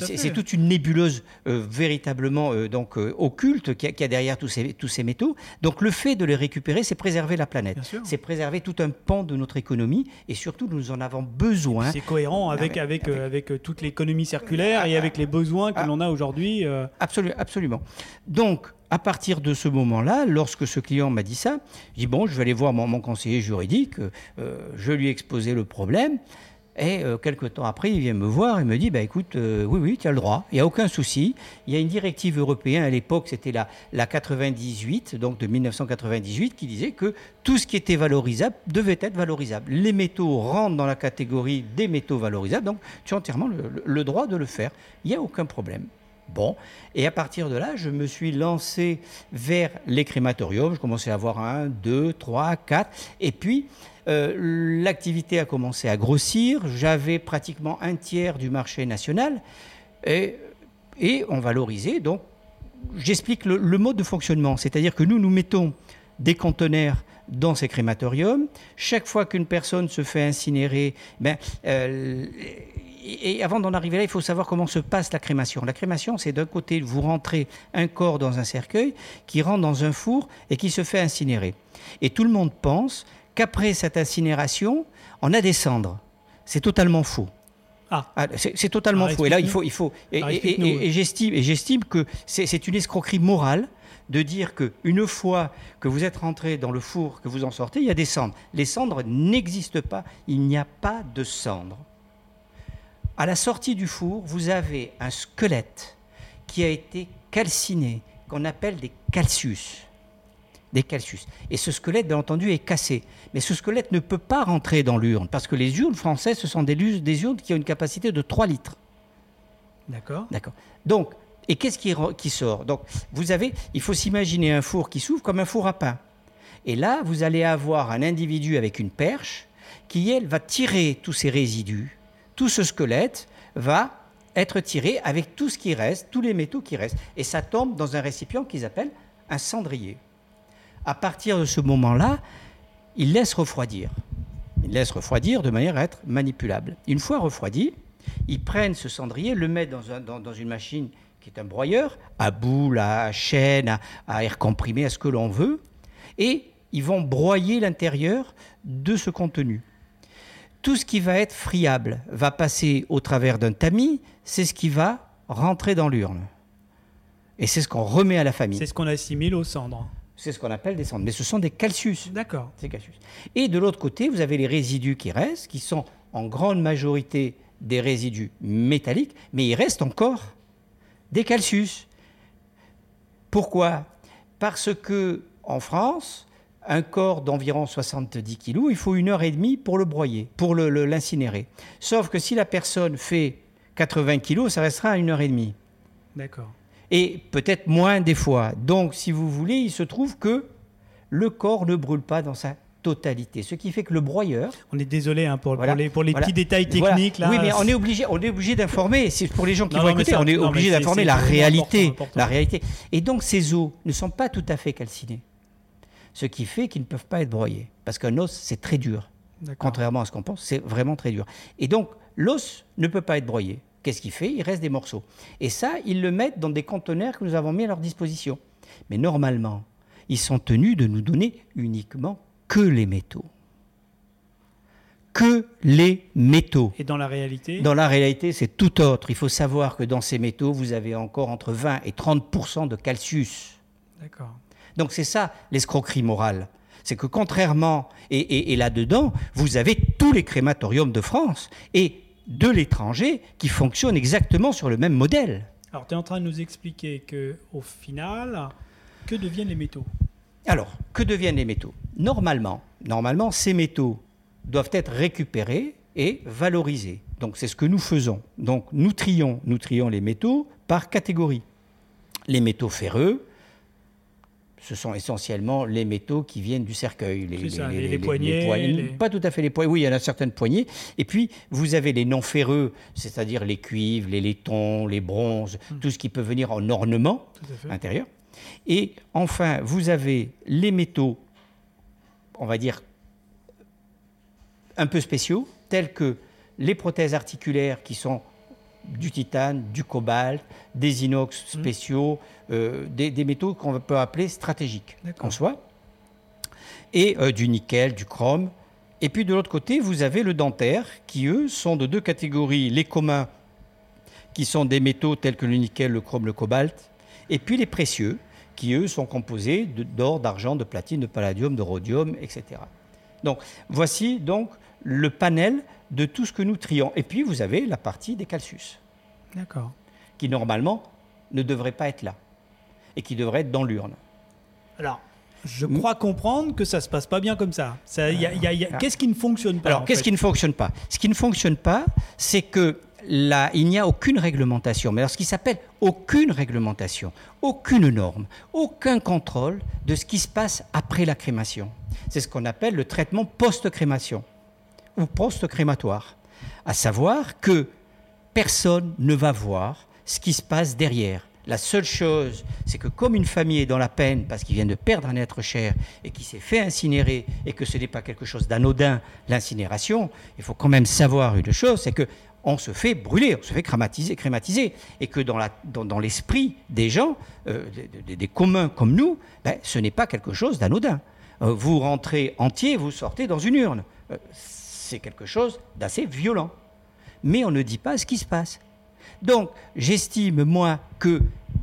c'est toute une nébuleuse euh, véritablement euh, donc occulte qu'il y, a derrière tous ces, tous ces métaux. Donc le fait de les récupérer, c'est préserver la planète. C'est préserver tout un pan de notre économie et surtout nous en avons besoin. C'est cohérent avec, avec, avec, toute l'économie circulaire et avec les besoins que ah. l'on a aujourd'hui. Absolument, absolument. Donc à partir de ce moment-là, lorsque ce client m'a dit ça, je dis bon, je vais aller voir mon, conseiller juridique, euh, je lui ai exposé le problème. Et euh, quelques temps après, il vient me voir et me dit bah, écoute, euh, oui, oui, tu as le droit, il n'y a aucun souci. Il y a une directive européenne, à l'époque, c'était la, la 98, donc de 1998, qui disait que tout ce qui était valorisable devait être valorisable. Les métaux rentrent dans la catégorie des métaux valorisables, donc tu as entièrement le droit de le faire. Il n'y a aucun problème. Bon, et à partir de là, je me suis lancé vers les crématoriums. Je commençais à avoir un, deux, trois, quatre. Et puis, euh, l'activité a commencé à grossir. J'avais pratiquement un tiers du marché national. Et, on valorisait. Donc, j'explique le, mode de fonctionnement. C'est-à-dire que nous, nous mettons des conteneurs dans ces crématoriums. Chaque fois qu'une personne se fait incinérer, ben, euh, et avant d'en arriver là, il faut savoir comment se passe la crémation. La crémation, c'est d'un côté, vous rentrez un corps dans un cercueil qui rentre dans un four et qui se fait incinérer. Et tout le monde pense qu'après cette incinération, on a des cendres. C'est totalement faux. Ah. ah c'est totalement faux. Et là, il faut, il faut. Et, et j'estime que c'est une escroquerie morale de dire que une fois que vous êtes rentré dans le four, que vous en sortez, il y a des cendres. Les cendres n'existent pas. Il n'y a pas de cendres à la sortie du four, vous avez un squelette qui a été calciné, qu'on appelle des calcius. Des calcius. Et ce squelette, bien entendu, est cassé. Mais ce squelette ne peut pas rentrer dans l'urne, parce que les urnes françaises, ce sont des, des urnes qui ont une capacité de 3 litres. D'accord. D'accord. Donc, et qu'est-ce qui, qui, sort? Donc, vous avez, il faut s'imaginer un four qui s'ouvre comme un four à pain. Et là, vous allez avoir un individu avec une perche qui, elle, va tirer tous ces résidus tout ce squelette va être tiré avec tout ce qui reste, tous les métaux qui restent. Et ça tombe dans un récipient qu'ils appellent un cendrier. À partir de ce moment-là, ils laissent refroidir. Ils laissent refroidir de manière à être manipulable. Une fois refroidi, ils prennent ce cendrier, le mettent dans, une machine qui est un broyeur, à boule, à chaîne, à air comprimé, à ce que l'on veut, et ils vont broyer l'intérieur de ce contenu. Tout ce qui va être friable va passer au travers d'un tamis, c'est ce qui va rentrer dans l'urne. Et c'est ce qu'on remet à la famille. C'est ce qu'on assimile aux cendres. C'est ce qu'on appelle des cendres. Mais ce sont des calcius. D'accord. Et de l'autre côté, vous avez les résidus qui restent, qui sont en grande majorité des résidus métalliques, mais il reste encore des calcius. Pourquoi? Parce que en France, un corps d'environ 70 kg, il faut une heure et demie pour le broyer, pour l'incinérer. Sauf que si la personne fait 80 kg, ça restera à une heure et demie. D'accord. Et peut-être moins des fois. Donc, si vous voulez, il se trouve que le corps ne brûle pas dans sa totalité. Ce qui fait que le broyeur. On est désolé hein, pour, les, pour, les, petits détails techniques. Là, oui, mais on est obligé, on est obligé d'informer. C'est pour les gens qui vont écouter, on est obligé d'informer la réalité, la réalité. Et donc ces os ne sont pas tout à fait calcinés ce qui fait qu'ils ne peuvent pas être broyés. Parce qu'un os, c'est très dur. Contrairement à ce qu'on pense, c'est vraiment très dur. Et donc, l'os ne peut pas être broyé. Qu'est-ce qu'il fait? Il reste des morceaux. Et ça, ils le mettent dans des conteneurs que nous avons mis à leur disposition. Mais normalement, ils sont tenus de nous donner uniquement que les métaux. Que les métaux. Et dans la réalité? Dans la réalité, c'est tout autre. Il faut savoir que dans ces métaux, vous avez encore entre 20 et 30% de calcius. D'accord. Donc c'est ça l'escroquerie morale. C'est que contrairement, et, là-dedans, vous avez tous les crématoriums de France et de l'étranger qui fonctionnent exactement sur le même modèle. Alors tu es en train de nous expliquer que au final, que deviennent les métaux? Alors, que deviennent les métaux? Normalement, normalement, ces métaux doivent être récupérés et valorisés. Donc c'est ce que nous faisons. Donc nous trions, nous trions les métaux par catégorie. Les métaux ferreux, ce sont essentiellement les métaux qui viennent du cercueil. Les, poignées. Pas tout à fait les poignées. Oui, il y en a certaines poignées. Et puis, vous avez les non ferreux, c'est-à-dire les cuivres, les laitons, les bronzes, hmm. tout ce qui peut venir en ornement intérieur. Et enfin, vous avez les métaux, on va dire, un peu spéciaux, tels que les prothèses articulaires qui sont du titane, du cobalt, des inox hmm. spéciaux, euh, des, métaux qu'on peut appeler stratégiques en soi, et euh, du nickel, du chrome. Et puis de l'autre côté, vous avez le dentaire, qui eux sont de deux catégories, les communs, qui sont des métaux tels que le nickel, le chrome, le cobalt, et puis les précieux, qui eux sont composés d'or, d'argent, de platine, de palladium, de rhodium, etc. Donc voici donc le panel de tout ce que nous trions. Et puis, vous avez la partie des calcius. D'accord. Qui, normalement, ne devrait pas être là. Et qui devrait être dans l'urne. Alors, je crois comprendre que ça ne se passe pas bien comme ça. Qu'est-ce qui ne fonctionne pas Alors, qu'est-ce qui ne fonctionne pas? Ce qui ne fonctionne pas, c'est que là, il n'y a aucune réglementation. Mais alors, ce qui s'appelle aucune réglementation, aucune norme, aucun contrôle de ce qui se passe après la crémation. C'est ce qu'on appelle le traitement post-crémation ou post-crématoire. À savoir que personne ne va voir ce qui se passe derrière. La seule chose, c'est que comme une famille est dans la peine parce qu'il vient de perdre un être cher et qui s'est fait incinérer et que ce n'est pas quelque chose d'anodin, l'incinération, il faut quand même savoir une chose, c'est que on se fait brûler, on se fait crématiser, crématiser et que dans, l'esprit des gens, euh, des, communs comme nous, ben, ce n'est pas quelque chose d'anodin. Euh, vous rentrez entier, vous sortez dans une urne. Euh, c'est quelque chose d'assez violent. Mais on ne dit pas ce qui se passe. Donc, j'estime, moi, que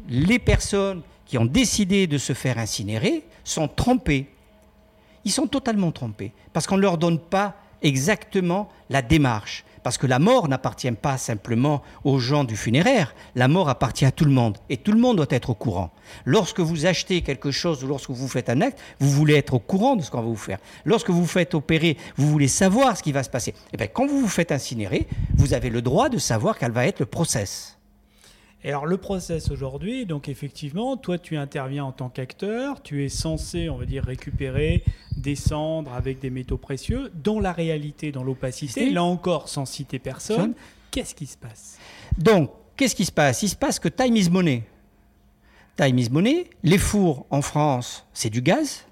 les personnes qui ont décidé de se faire incinérer sont trompées. Ils sont totalement trompés, parce qu'on ne leur donne pas exactement la démarche. Parce que la mort n'appartient pas simplement aux gens du funéraire, la mort appartient à tout le monde. Et tout le monde doit être au courant. Lorsque vous achetez quelque chose ou lorsque vous faites un acte, vous voulez être au courant de ce qu'on va vous faire. Lorsque vous faites opérer, vous voulez savoir ce qui va se passer. Et eh bien, quand vous vous faites incinérer, vous avez le droit de savoir quel va être le process. Et alors le process aujourd'hui, donc effectivement, toi tu interviens en tant qu'acteur, tu es censé, on va dire, récupérer, descendre avec des métaux précieux. Dans la réalité, dans l'opacité, là encore sans citer personne, qu'est-ce qui se passe? Donc, qu'est-ce qui se passe? Il se passe que time is money. Time is money. Les fours en France, c'est du gaz.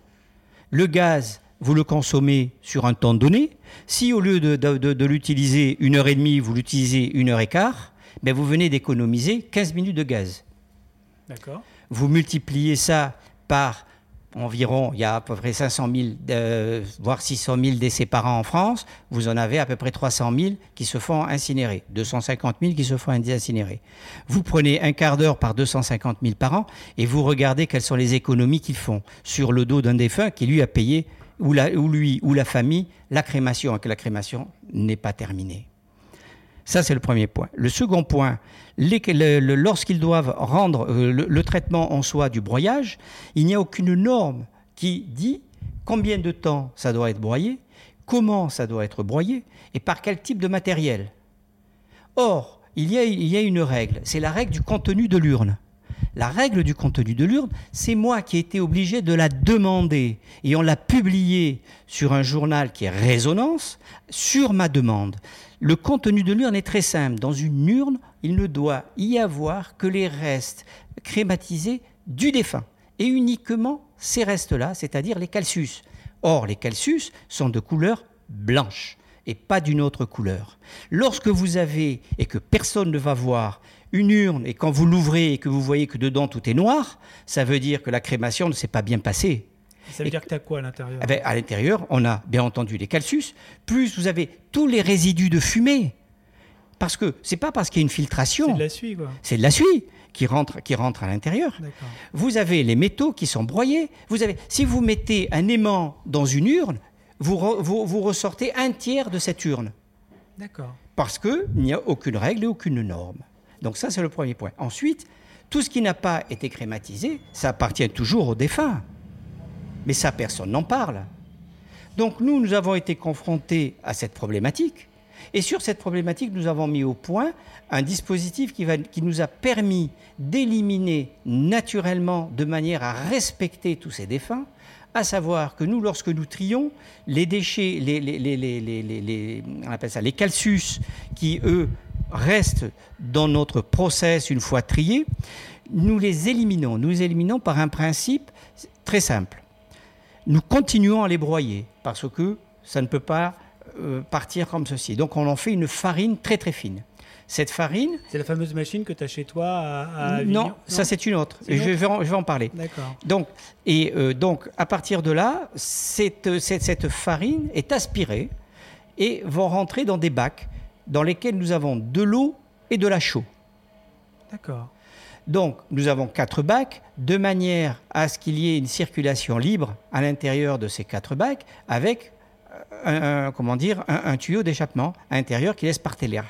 Le gaz, vous le consommez sur un temps donné. Si au lieu de, l'utiliser une heure et demie, vous l'utilisez une heure et quart, ben vous venez d'économiser 15 minutes de gaz. D'accord. Vous multipliez ça par environ, il y a à peu près 500 000, euh, voire 600 000 décès par an en France, vous en avez à peu près 300 000 qui se font incinérer, 250 000 qui se font incinérer. Vous prenez un quart d'heure par 250 000 par an et vous regardez quelles sont les économies qu'ils font sur le dos d'un défunt qui lui a payé, ou, ou lui ou la famille, la crémation, et que la crémation n'est pas terminée. Ça, c'est le premier point. Le second point, lorsqu'ils doivent rendre euh, le, traitement en soi du broyage, il n'y a aucune norme qui dit combien de temps ça doit être broyé, comment ça doit être broyé et par quel type de matériel. Or, il y a, il y a une règle, c'est la règle du contenu de l'urne. La règle du contenu de l'urne, c'est moi qui ai été obligé de la demander. Et on l'a publiée sur un journal qui est Résonance, sur ma demande. Le contenu de l'urne est très simple. Dans une urne, il ne doit y avoir que les restes crématisés du défunt. Et uniquement ces restes-là, c'est-à-dire les calcius. Or, les calcius sont de couleur blanche et pas d'une autre couleur. Lorsque vous avez, et que personne ne va voir, une urne, et quand vous l'ouvrez et que vous voyez que dedans tout est noir, ça veut dire que la crémation ne s'est pas bien passée. Ça veut dire que tu as quoi à l'intérieur eh ben, À l'intérieur, on a bien entendu les calcius, plus vous avez tous les résidus de fumée. Parce que c'est pas parce qu'il y a une filtration. C'est de la suie, quoi. C'est de la suie qui rentre, qui rentre à l'intérieur. Vous avez les métaux qui sont broyés. Vous avez, si vous mettez un aimant dans une urne, vous, vous, vous ressortez un tiers de cette urne. D'accord. Parce qu'il n'y a aucune règle et aucune norme. Donc ça, c'est le premier point. Ensuite, tout ce qui n'a pas été crématisé, ça appartient toujours aux défunts. Mais ça, personne n'en parle. Donc nous, nous avons été confrontés à cette problématique. Et sur cette problématique, nous avons mis au point un dispositif qui, nous a permis d'éliminer naturellement, de manière à respecter tous ces défunts, à savoir que nous, lorsque nous trions, les déchets, on appelle ça, les calcius qui, eux, restent dans notre process une fois triés, nous les éliminons. Nous les éliminons par un principe très simple. Nous continuons à les broyer parce que ça ne peut pas euh, partir comme ceci. Donc on en fait une farine très très fine. Cette farine. C'est la fameuse machine que tu as chez toi à, non, ça c'est une autre. Et je, vais en, je vais en parler. D'accord. Donc, et euh, donc, à partir de là, cette, cette, cette, farine est aspirée et va rentrer dans des bacs dans lesquels nous avons de l'eau et de la chaux. D'accord. Donc, nous avons quatre bacs, de manière à ce qu'il y ait une circulation libre à l'intérieur de ces quatre bacs, avec un, comment dire, un, tuyau d'échappement à l'intérieur qui laisse partir l'air.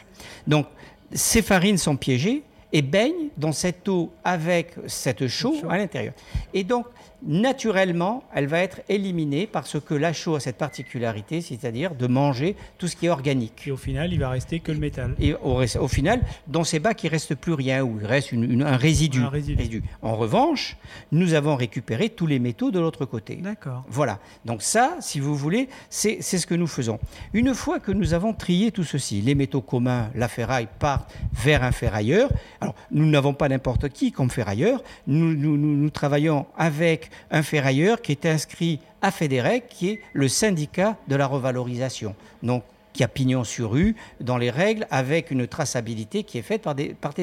Donc, ces farines sont piégées et baignent dans cette eau avec cette chaux à l'intérieur. Et donc, naturellement, elle va être éliminée parce que la chaux a cette particularité, c'est-à-dire de manger tout ce qui est organique. Et au final, il va rester que le métal. Et au, final, dans ces bacs, il reste plus rien, ou il reste un, résidu, un résidu. En revanche, nous avons récupéré tous les métaux de l'autre côté. D'accord. Voilà. Donc ça, si vous voulez, c'est ce que nous faisons. Une fois que nous avons trié tout ceci, les métaux communs, la ferraille partent vers un ferrailleur. Alors, nous n'avons pas n'importe qui comme ferrailleur. Nous, nous, nous, nous travaillons avec un ferrailleur qui est inscrit à Fédérec, qui est le syndicat de la revalorisation. Donc, qui a pignon sur rue dans les règles avec une traçabilité qui est faite par des, par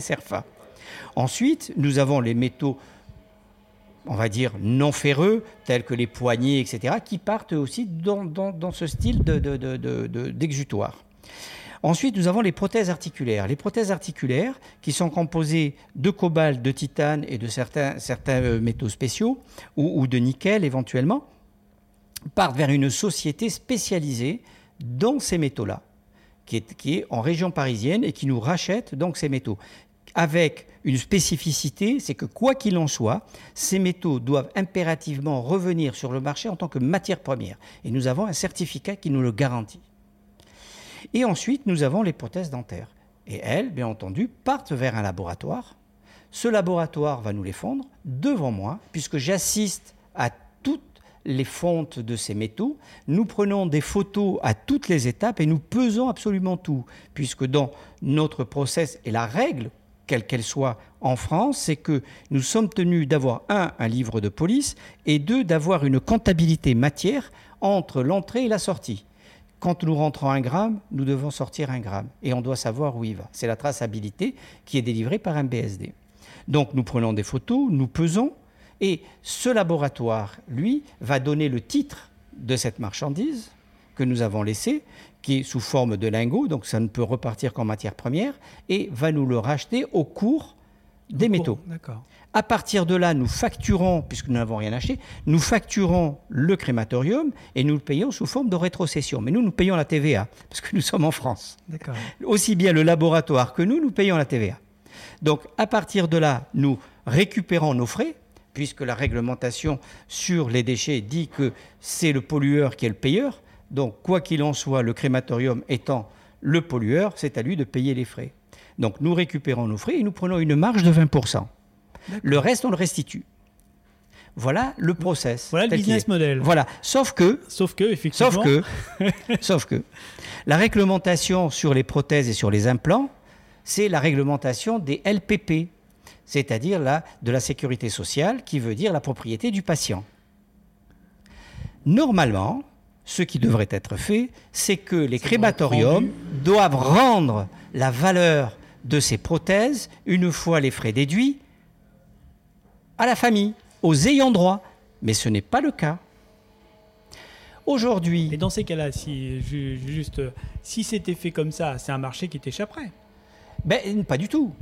CERFA. Ensuite, nous avons les métaux, on va dire, non ferreux, tels que les poignées, etc., qui partent aussi dans, ce style d'exutoire. De, Ensuite, nous avons les prothèses articulaires. Les prothèses articulaires, qui sont composées de cobalt, de titane et de certains, euh, métaux spéciaux, ou, de nickel éventuellement, partent vers une société spécialisée dans ces métaux-là, qui est, qui est en région parisienne et qui nous rachète donc ces métaux avec une spécificité, c'est que quoi qu'il en soit, ces métaux doivent impérativement revenir sur le marché en tant que matière première. Et nous avons un certificat qui nous le garantit. Et ensuite, nous avons les prothèses dentaires. Et elles, bien entendu, partent vers un laboratoire. Ce laboratoire va nous les fondre devant moi, puisque j'assiste à toute les fontes de ces métaux, nous prenons des photos à toutes les étapes et nous pesons absolument tout, puisque dans notre process et la règle, quelle qu'elle soit en France, c'est que nous sommes tenus d'avoir un, un livre de police et deux, d'avoir une comptabilité matière entre l'entrée et la sortie. Quand nous rentrons un gramme, nous devons sortir un gramme et on doit savoir où il va. C'est la traçabilité qui est délivrée par un BSD. Donc nous prenons des photos, nous pesons et ce laboratoire, lui, va donner le titre de cette marchandise que nous avons laissée, qui est sous forme de lingot, donc ça ne peut repartir qu'en matière première, et va nous le racheter au cours des métaux. À partir de là, nous facturons, puisque nous n'avons rien acheté, nous facturons le crématorium et nous le payons sous forme de rétrocession. Mais nous, nous payons la TVA, parce que nous sommes en France. Aussi bien le laboratoire que nous, nous payons la TVA. Donc, à partir de là, nous récupérons nos frais, puisque la réglementation sur les déchets dit que c'est le pollueur qui est le payeur. Donc, quoi qu'il en soit, le crématorium étant le pollueur, c'est à lui de payer les frais. Donc, nous récupérons nos frais et nous prenons une marge de 20%. Le reste, on le restitue. Voilà le process. Voilà le business model. Voilà. Sauf que. Sauf que, effectivement. Sauf que. sauf que. La réglementation sur les prothèses et sur les implants, c'est la réglementation des LPP, c'est-à-dire la, de la sécurité sociale, qui veut dire la propriété du patient. Normalement, ce qui devrait être fait, c'est que les crématoriums doivent rendre la valeur de ces prothèses, une fois les frais déduits, à la famille, aux ayants droit. Mais ce n'est pas le cas. Aujourd'hui. Et dans ces cas-là, si, juste, si c'était fait comme ça, c'est un marché qui t'échapperait? Ben, pas du tout.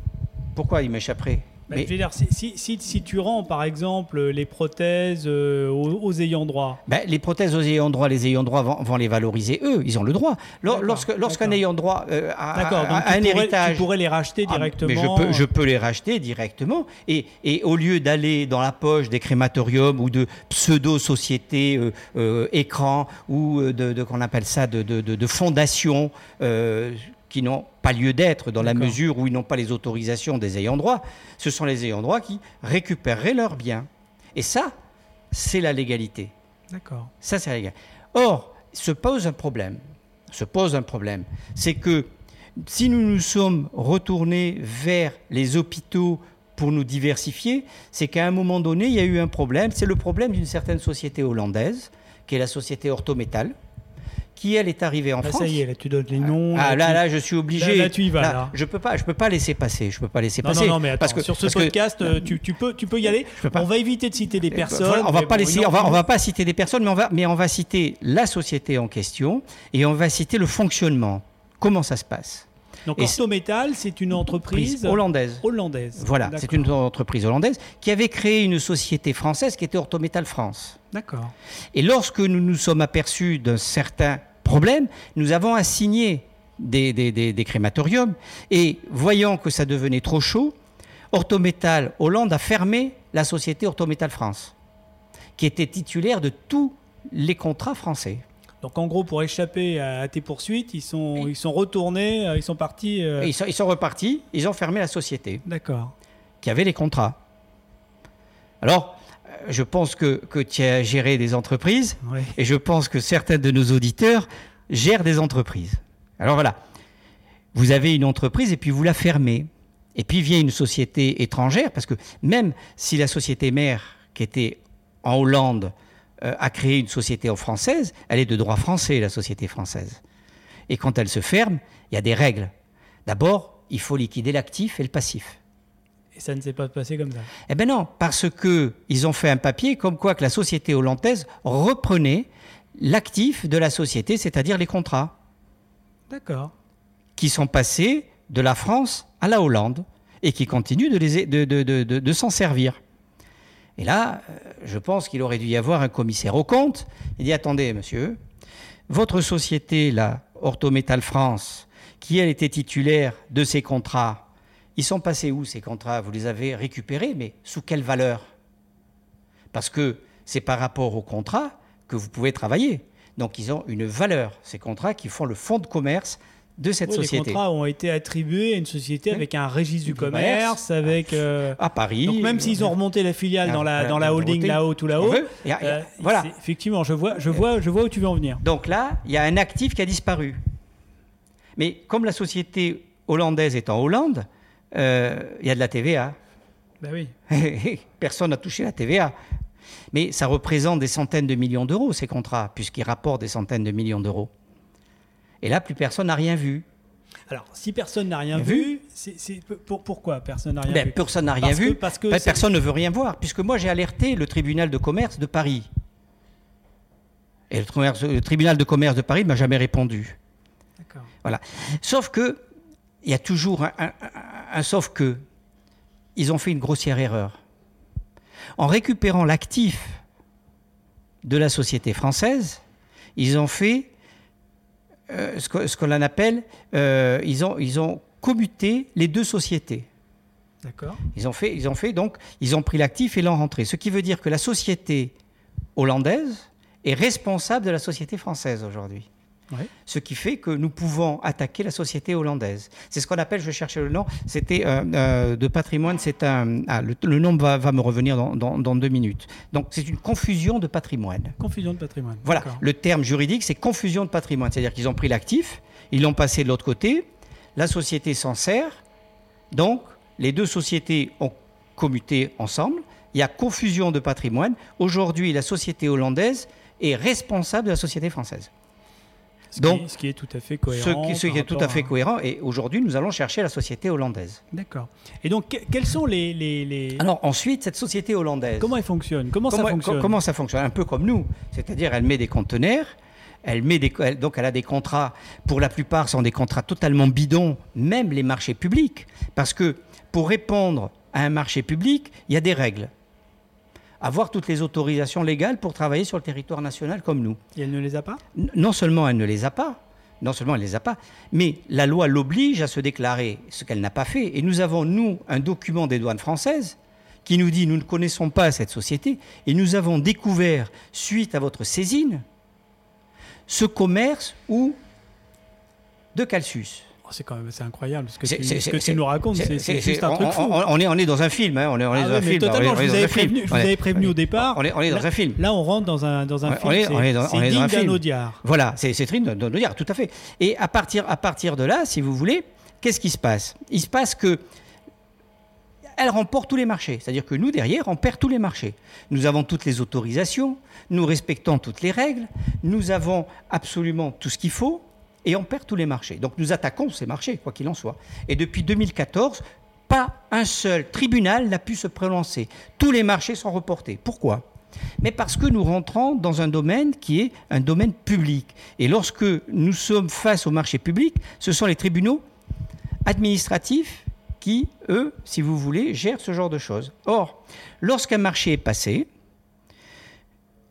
Pourquoi il m'échapperait? Bah, si, si, tu rends par exemple les prothèses euh, aux, ayants droit. Ben, les prothèses aux ayants droit, les ayants droit vont, les valoriser eux, ils ont le droit. Lorsqu'un ayant droit euh, a, un héritage. Tu pourrais les racheter ah, directement. mais je peux, je peux les racheter directement. Et, et au lieu d'aller dans la poche des crématoriums ou de pseudo-sociétés euh, écrans ou de, qu'on appelle ça, de, de, de fondations qui n'ont pas lieu d'être dans la mesure où ils n'ont pas les autorisations des ayants droit, ce sont les ayants droit qui récupéreraient leurs biens. Et ça, c'est la légalité. D'accord. Ça, c'est la légalité. Or, se pose un problème. Se pose un problème. C'est que si nous nous sommes retournés vers les hôpitaux pour nous diversifier, c'est qu'à un moment donné, il y a eu un problème. C'est le problème d'une certaine société hollandaise, qui est la société Orthométal, qui elle est arrivée en France. Ça y est, là tu donnes les noms. Ah là, là, je suis obligé. Là, tu y vas. Là, Je peux pas, je peux pas laisser passer. Je peux pas laisser passer. Non, non, mais attends, parce que sur ce podcast, euh, tu, tu, peux, tu peux y aller. On va éviter de citer des personnes. on va pas laisser, on va, on va pas citer des personnes, mais on va, mais on va citer la société en question et on va citer le fonctionnement. Comment ça se passe? Donc Orthométal, c'est une entreprise hollandaise. Hollandaise. Voilà, c'est une entreprise hollandaise qui avait créé une société française qui était Orthométal France. D'accord. Et lorsque nous nous sommes aperçus d'un certain problème, nous avons assigné des, des, crématoriums et voyant que ça devenait trop chaud, Orthométal Hollande a fermé la société Orthométal France, qui était titulaire de tous les contrats français. Donc en gros, pour échapper à, tes poursuites, ils sont, ils sont retournés, euh, ils sont partis. Euh, ils, sont, ils, sont, repartis, ils ont fermé la société. D'accord. Qui avait les contrats. Alors, je pense que, tu as géré des entreprises et je pense que certains de nos auditeurs gèrent des entreprises. Alors voilà, vous avez une entreprise et puis vous la fermez. Et puis vient une société étrangère, parce que même si la société mère, qui était en Hollande, euh, a créé une société en française, elle est de droit français, la société française. Et quand elle se ferme, il y a des règles. D'abord, il faut liquider l'actif et le passif. Et ça ne s'est pas passé comme ça Eh bien non, parce qu'ils ont fait un papier comme quoi que la société hollandaise reprenait l'actif de la société, c'est-à-dire les contrats. D'accord. Qui sont passés de la France à la Hollande et qui continuent de, de, de, s'en servir. Et là, euh, je pense qu'il aurait dû y avoir un commissaire au compte. Il dit attendez, monsieur, votre société, la Orthométal France, qui elle était titulaire de ces contrats, ils sont passés où ces contrats? Vous les avez récupérés, mais sous quelle valeur? Parce que c'est par rapport aux contrats que vous pouvez travailler. Donc ils ont une valeur, ces contrats qui font le fonds de commerce de cette société. Les contrats ont été attribués à une société avec un registre du commerce, avec à Paris. Donc même s'ils ont remonté la filiale dans la dans la holding là-haut tout là-haut, voilà. Effectivement, je vois je vois je vois où tu veux en venir. Donc là, il y a un actif qui a disparu. Mais comme la société hollandaise est en Hollande, il y a de la TVA. Ben oui. Personne n'a touché la TVA. Mais ça représente des centaines de millions d'euros, ces contrats, puisqu'ils rapportent des centaines de millions d'euros. Et là, plus personne n'a rien vu. Alors, si personne n'a rien vu, c'est pour, pourquoi personne n'a rien ben, vu? Personne n'a rien vu. parce que ben, personne ne veut rien voir, puisque moi j'ai alerté le tribunal de commerce de Paris. Et le, tribunal de commerce de Paris ne m'a jamais répondu. D'accord. Voilà. Sauf que, il y a toujours un sauf que, ils ont fait une grossière erreur. En récupérant l'actif de la société française, ils ont fait euh, ce que, l'on appelle, euh, ils, ont, ils ont commuté les deux sociétés. D'accord. Ils ont fait, ils ont fait donc, ils ont pris l'actif et l'ont rentré. Ce qui veut dire que la société hollandaise est responsable de la société française aujourd'hui. Ce qui fait que nous pouvons attaquer la société hollandaise. C'est ce qu'on appelle, je cherchais le nom, c'était euh, euh, de patrimoine, c'est un. Ah, le, nom va, me revenir dans, deux minutes. Donc c'est une confusion de patrimoine. Confusion de patrimoine. Voilà, le terme juridique, c'est confusion de patrimoine. C'est-à-dire qu'ils ont pris l'actif, ils l'ont passé de l'autre côté, la société s'en sert, donc les deux sociétés ont commuté ensemble, il y a confusion de patrimoine. Aujourd'hui, la société hollandaise est responsable de la société française. Ce, Donc, qui, ce qui est tout à fait cohérent. Ce qui, est tout à fait cohérent. Et aujourd'hui, nous allons chercher la société hollandaise. D'accord. Et donc, quels sont les, les, Alors, ensuite, cette société hollandaise. Comment elle fonctionne? Comment, ça fonctionne? Comment ça fonctionne? Un peu comme nous. C'est-à-dire, elle met des conteneurs. Elle met des, donc elle a des contrats, pour la plupart, sont des contrats totalement bidons, même les marchés publics. Parce que pour répondre à un marché public, il y a des règles avoir toutes les autorisations légales pour travailler sur le territoire national comme nous. Et elle ne les a pas? Non seulement elle ne les a pas, non seulement elle ne les a pas, mais la loi l'oblige à se déclarer, ce qu'elle n'a pas fait. Et nous avons, nous, un document des douanes françaises qui nous dit nous ne connaissons pas cette société et nous avons découvert, suite à votre saisine, ce commerce ou de Calsus. Oh, c'est quand même c'est incroyable ce que, tu, ce que tu nous racontes. C'est juste un truc fou. On, est, on est dans un film. Hein, on est, on est ah dans un film. Totalement, je vous avais prévenu, je vous avais prévenu au départ. On est, on est dans un film. Là, on rentre dans un, dans un film. C'est digne d'un Audiard. Voilà, c'est digne d'un Audiard, tout à fait. Et à partir, à partir de là, si vous voulez, qu'est-ce qui se passe? Il se passe que elle remporte tous les marchés. C'est-à-dire que nous, derrière, on perd tous les marchés. Nous avons toutes les autorisations, nous respectons toutes les règles, nous avons absolument tout ce qu'il faut, et on perd tous les marchés. Donc nous attaquons ces marchés, quoi qu'il en soit. Et depuis 2014, pas un seul tribunal n'a pu se prononcer. Tous les marchés sont reportés. Pourquoi? Mais parce que nous rentrons dans un domaine qui est un domaine public. Et lorsque nous sommes face au marché public, ce sont les tribunaux administratifs qui, eux, si vous voulez, gèrent ce genre de choses. Or, lorsqu'un marché est passé,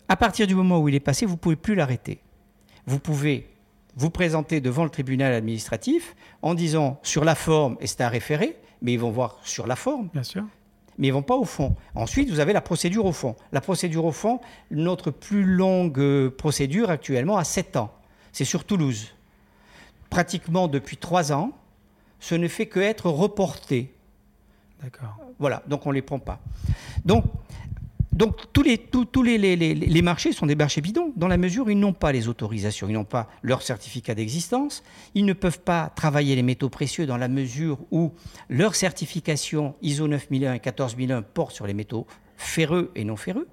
à partir du moment où il est passé, vous ne pouvez plus l'arrêter. Vous pouvez vous présentez devant le tribunal administratif en disant sur la forme, et c'est un référé, mais ils vont voir sur la forme. Bien sûr. Mais ils vont pas au fond. Ensuite, vous avez la procédure au fond. La procédure au fond, notre plus longue euh, procédure actuellement a 7 ans. C'est sur Toulouse. Pratiquement depuis 3 ans, ce ne fait que être reporté. D'accord. Voilà, donc on ne les prend pas. Donc, donc tous, les, marchés sont des marchés bidons, dans la mesure où ils n'ont pas les autorisations, ils n'ont pas leur certificat d'existence, ils ne peuvent pas travailler les métaux précieux dans la mesure où leur certification ISO 9001 et 14001 porte sur les métaux ferreux et non ferreux.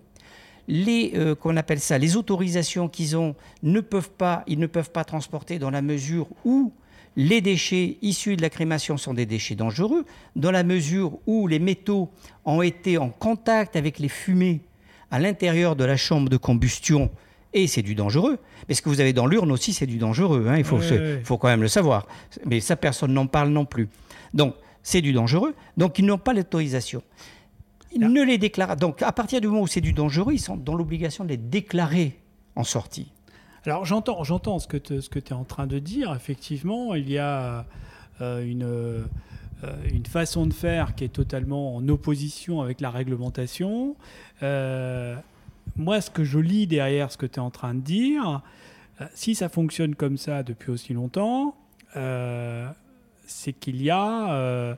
Les, euh, qu'on appelle ça, les autorisations qu'ils ont ne peuvent pas, ils ne peuvent pas transporter dans la mesure où les déchets issus de la crémation sont des déchets dangereux, dans la mesure où les métaux ont été en contact avec les fumées à l'intérieur de la chambre de combustion, et c'est du dangereux. Mais ce que vous avez dans l'urne aussi, c'est du dangereux, hein, il faut, faut quand même le savoir. Mais ça, personne n'en parle non plus. Donc, c'est du dangereux, donc ils n'ont pas l'autorisation. Ils ne les déclarent. Donc, à partir du moment où c'est du dangereux, ils sont dans l'obligation de les déclarer en sortie. Alors j'entends, j'entends ce que tu es en train de dire. Effectivement, il y a euh, une, euh, une façon de faire qui est totalement en opposition avec la réglementation. Euh, moi, ce que je lis derrière ce que tu es en train de dire, si ça fonctionne comme ça depuis aussi longtemps, c'est qu'il y a,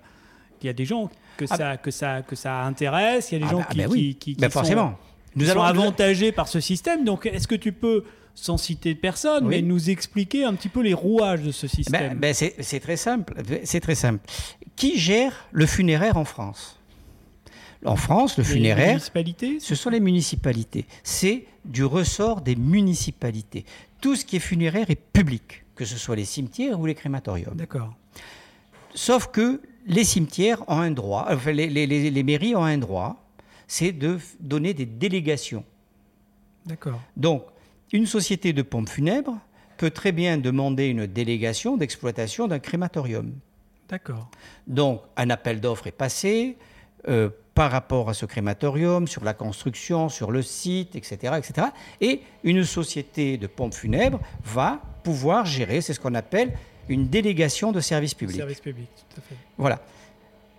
qu'il y a des gens que, ah ça, bah. que, ça, que ça intéresse, il y a des ah gens bah, qui, bah oui. qui, forcément. sont, nous allons avantagés par ce système. Donc, est-ce que tu peux sans citer personne, mais nous expliquer un petit peu les rouages de ce système. c'est très simple. C'est très simple. Qui gère le funéraire en France? En France, le funéraire, municipalités? ce sont les municipalités. C'est du ressort des municipalités. Tout ce qui est funéraire est public, que ce soit les cimetières ou les crématoriums. D'accord. Sauf que les cimetières ont un droit, enfin les, les mairies ont un droit, c'est de donner des délégations. D'accord. Donc, une société de pompes funèbres peut très bien demander une délégation d'exploitation d'un crématorium. D'accord. Donc, un appel d'offres est passé euh, par rapport à ce crématorium, sur la construction, sur le site, etc., etc. Et une société de pompes funèbres va pouvoir gérer, c'est ce qu'on appelle une délégation de service public. Service public, tout à fait. Voilà.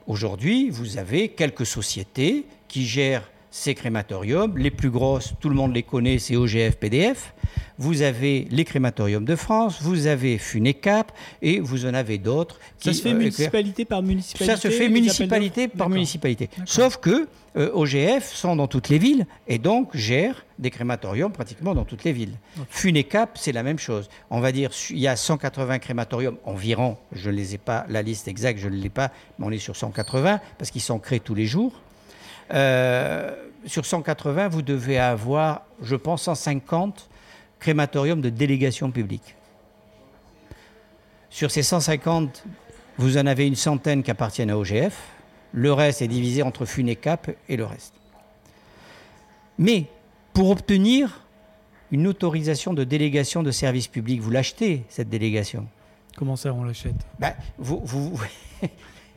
Aujourd'hui, vous avez quelques sociétés qui gèrent ces crématoriums. Les plus grosses, tout le monde les connaît, c'est OGF PDF. Vous avez les crématoriums de France, vous avez Funecap et vous en avez d'autres. Ça se fait euh, municipalité par municipalité Ça se fait municipalité par municipalité. Sauf que euh, OGF sont dans toutes les villes et donc gèrent des crématoriums pratiquement dans toutes les villes. Funecap, c'est la même chose. On va dire, il y a 180 crématoriums environ. Je ne les ai pas, la liste exacte, je ne l'ai pas, mais on est sur 180 parce qu'ils sont créés tous les jours. Euh, sur 180, vous devez avoir, je pense, 150 crématoriums de délégation publique. Sur ces 150, vous en avez une centaine qui appartiennent à OGF. Le reste est divisé entre FUNECAP et le reste. Mais pour obtenir une autorisation de délégation de service public, vous l'achetez, cette délégation. Comment ça, on l'achète? Ben, vous, vous,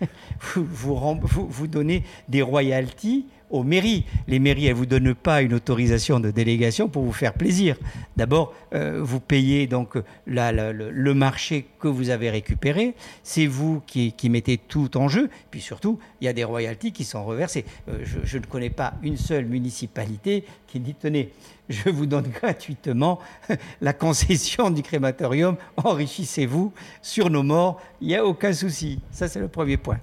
vous, donnez des royalties aux mairies. Les mairies, elles ne vous donnent pas une autorisation de délégation pour vous faire plaisir. D'abord, euh, vous payez donc le, marché que vous avez récupéré. C'est vous qui, mettez tout en jeu. Puis surtout, il y a des royalties qui sont reversées. Euh, je, ne connais pas une seule municipalité qui dit tenez, je vous donne gratuitement la concession du crématorium, enrichissez-vous sur nos morts, il n'y a aucun souci. Ça, c'est le premier point.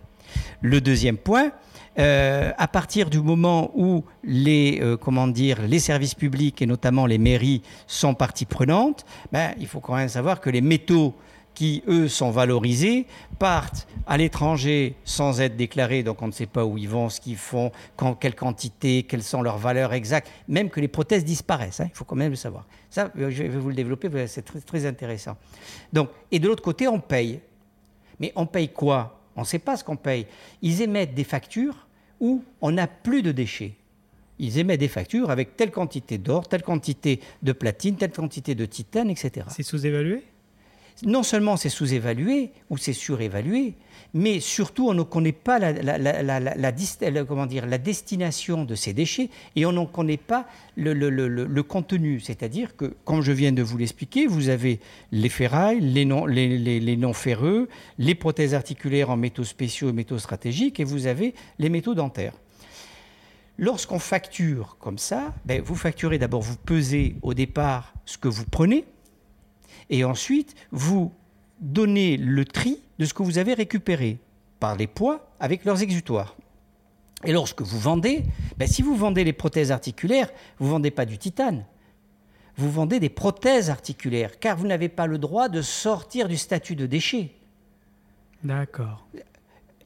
Le deuxième point, euh, à partir du moment où les, euh, comment dire, les services publics et notamment les mairies sont partie prenante, ben, il faut quand même savoir que les métaux qui, eux, sont valorisés, partent à l'étranger sans être déclarés, donc on ne sait pas où ils vont, ce qu'ils font, quelle quantité, quelles sont leurs valeurs exactes, même que les prothèses disparaissent, hein, il faut quand même le savoir. Ça, euh, je vais vous le développer, c'est très, très intéressant. Donc, et de l'autre côté, on paye. Mais on paye quoi? On ne sait pas ce qu'on paye. Ils émettent des factures où on n'a plus de déchets. Ils émettent des factures avec telle quantité d'or, telle quantité de platine, telle quantité de titane, etc. C'est sous-évalué? Non seulement c'est sous-évalué ou c'est surévalué, mais surtout on ne connaît pas la, comment dire, la destination de ces déchets et on ne connaît pas le, contenu. C'est-à-dire que, comme je viens de vous l'expliquer, vous avez les ferrailles, les non, ferreux, les prothèses articulaires en métaux spéciaux et métaux stratégiques et vous avez les métaux dentaires. Lorsqu'on facture comme ça, ben vous facturez d'abord, vous pesez au départ ce que vous prenez, et ensuite vous donner le tri de ce que vous avez récupéré par les poids avec leurs exutoires. Et lorsque vous vendez, ben si vous vendez les prothèses articulaires, vous ne vendez pas du titane. Vous vendez des prothèses articulaires, car vous n'avez pas le droit de sortir du statut de déchet. D'accord.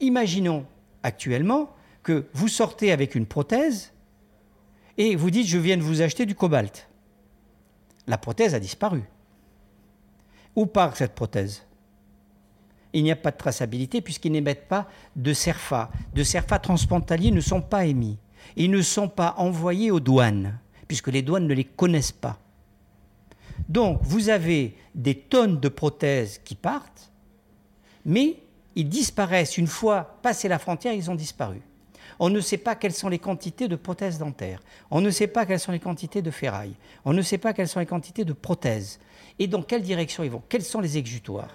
Imaginons actuellement que vous sortez avec une prothèse et vous dites je viens de vous acheter du cobalt. La prothèse a disparu. Où part cette prothèse Il n'y a pas de traçabilité puisqu'ils n'émettent pas de CERFA. De CERFA transfrontaliers ne sont pas émis. Ils ne sont pas envoyés aux douanes puisque les douanes ne les connaissent pas. Donc vous avez des tonnes de prothèses qui partent, mais ils disparaissent une fois passé la frontière, ils ont disparu. On ne sait pas quelles sont les quantités de prothèses dentaires. On ne sait pas quelles sont les quantités de ferraille. On ne sait pas quelles sont les quantités de prothèses et dans quelle direction ils vont, quels sont les exutoires?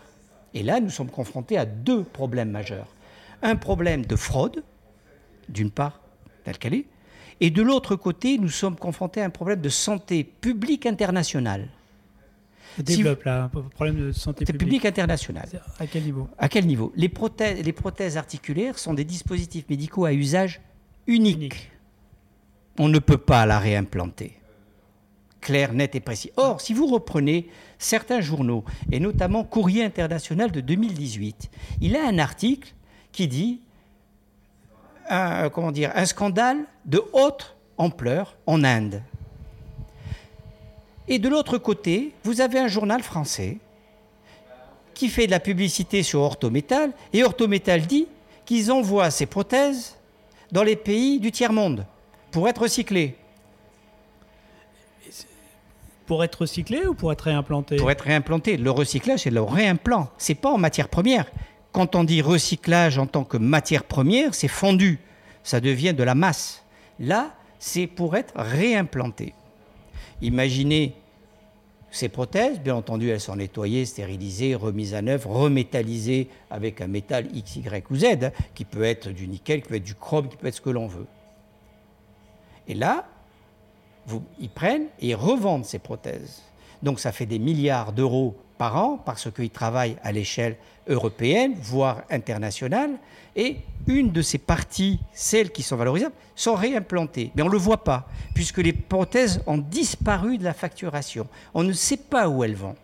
Et là, nous sommes confrontés à deux problèmes majeurs. Un problème de fraude, d'une part, tel qu'elle est, et de l'autre côté, nous sommes confrontés à un problème de santé publique internationale. Développe là, un problème de santé publique. publique internationale. À quel niveau? À quel niveau? Les prothèses, les prothèses articulaires sont des dispositifs médicaux à usage unique. On ne peut pas la réimplanter. Clair, net et précis. Or, si vous reprenez certains journaux, et notamment Courrier international de 2018, il a un article qui dit un, comment dire, un scandale de haute ampleur en Inde. Et de l'autre côté, vous avez un journal français qui fait de la publicité sur Orthométal, et Orthométal dit qu'ils envoient ces prothèses dans les pays du tiers-monde pour être recyclées. Pour être recyclé ou pour être réimplanté? Pour être réimplanté. Le recyclage, c'est le réimplant. C'est pas en matière première. Quand on dit recyclage en tant que matière première, c'est fondu. Ça devient de la masse. Là, c'est pour être réimplanté. Imaginez ces prothèses, bien entendu, elles sont nettoyées, stérilisées, remises à neuf, remétallisées avec un métal X, Y ou Z, hein, qui peut être du nickel, qui peut être du chrome, qui peut être ce que l'on veut. Et là, vous, ils prennent et revendent ces prothèses. Donc ça fait des milliards d'euros par an parce qu'ils travaillent à l'échelle européenne, voire internationale. Et une de ces parties, celles qui sont valorisables, sont réimplantées. Mais on ne le voit pas, puisque les prothèses ont disparu de la facturation. On ne sait pas où elles vont.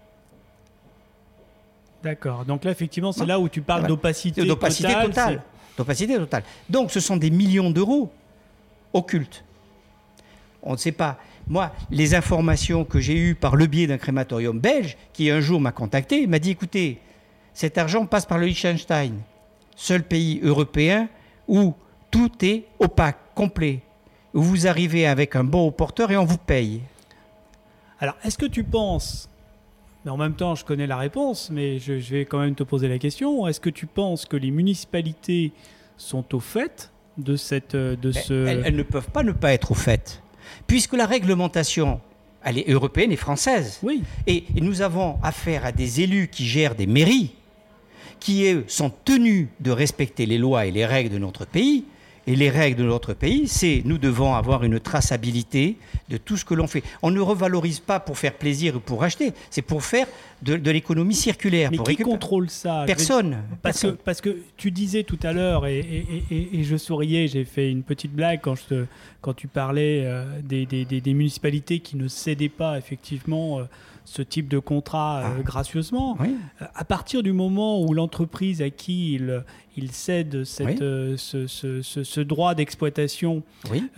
D'accord. Donc là, effectivement, c'est là où tu parles d'opacité totale. D'opacité totale. Donc ce sont des millions d'euros occultes. On ne sait pas. Moi, les informations que j'ai eues par le biais d'un crématorium belge, qui un jour m'a contacté, m'a dit écoutez, cet argent passe par le Liechtenstein, seul pays européen où tout est opaque, complet, où vous arrivez avec un bon porteur et on vous paye. Alors, est-ce que tu penses, mais en même temps je connais la réponse, mais je, vais quand même te poser la question, est-ce que tu penses que les municipalités sont au fait de cette... De ce... elles, ne peuvent pas ne pas être au fait puisque la réglementation, elle est européenne et française. Oui. Et, nous avons affaire à des élus qui gèrent des mairies, qui sont tenus de respecter les lois et les règles de notre pays, et les règles de notre pays, c'est nous devons avoir une traçabilité de tout ce que l'on fait. On ne revalorise pas pour faire plaisir ou pour acheter, c'est pour faire de, l'économie circulaire. Mais qui contrôle ça Personne. Parce, Que, parce que tu disais tout à l'heure, et, je souriais, j'ai fait une petite blague quand, je quand tu parlais euh, des, des, municipalités qui ne cédaient pas effectivement. Euh, ce type de contrat euh, ah. gracieusement. Euh, à partir du moment où l'entreprise à qui il, il cède cette, euh, ce, ce, ce, droit d'exploitation, oui.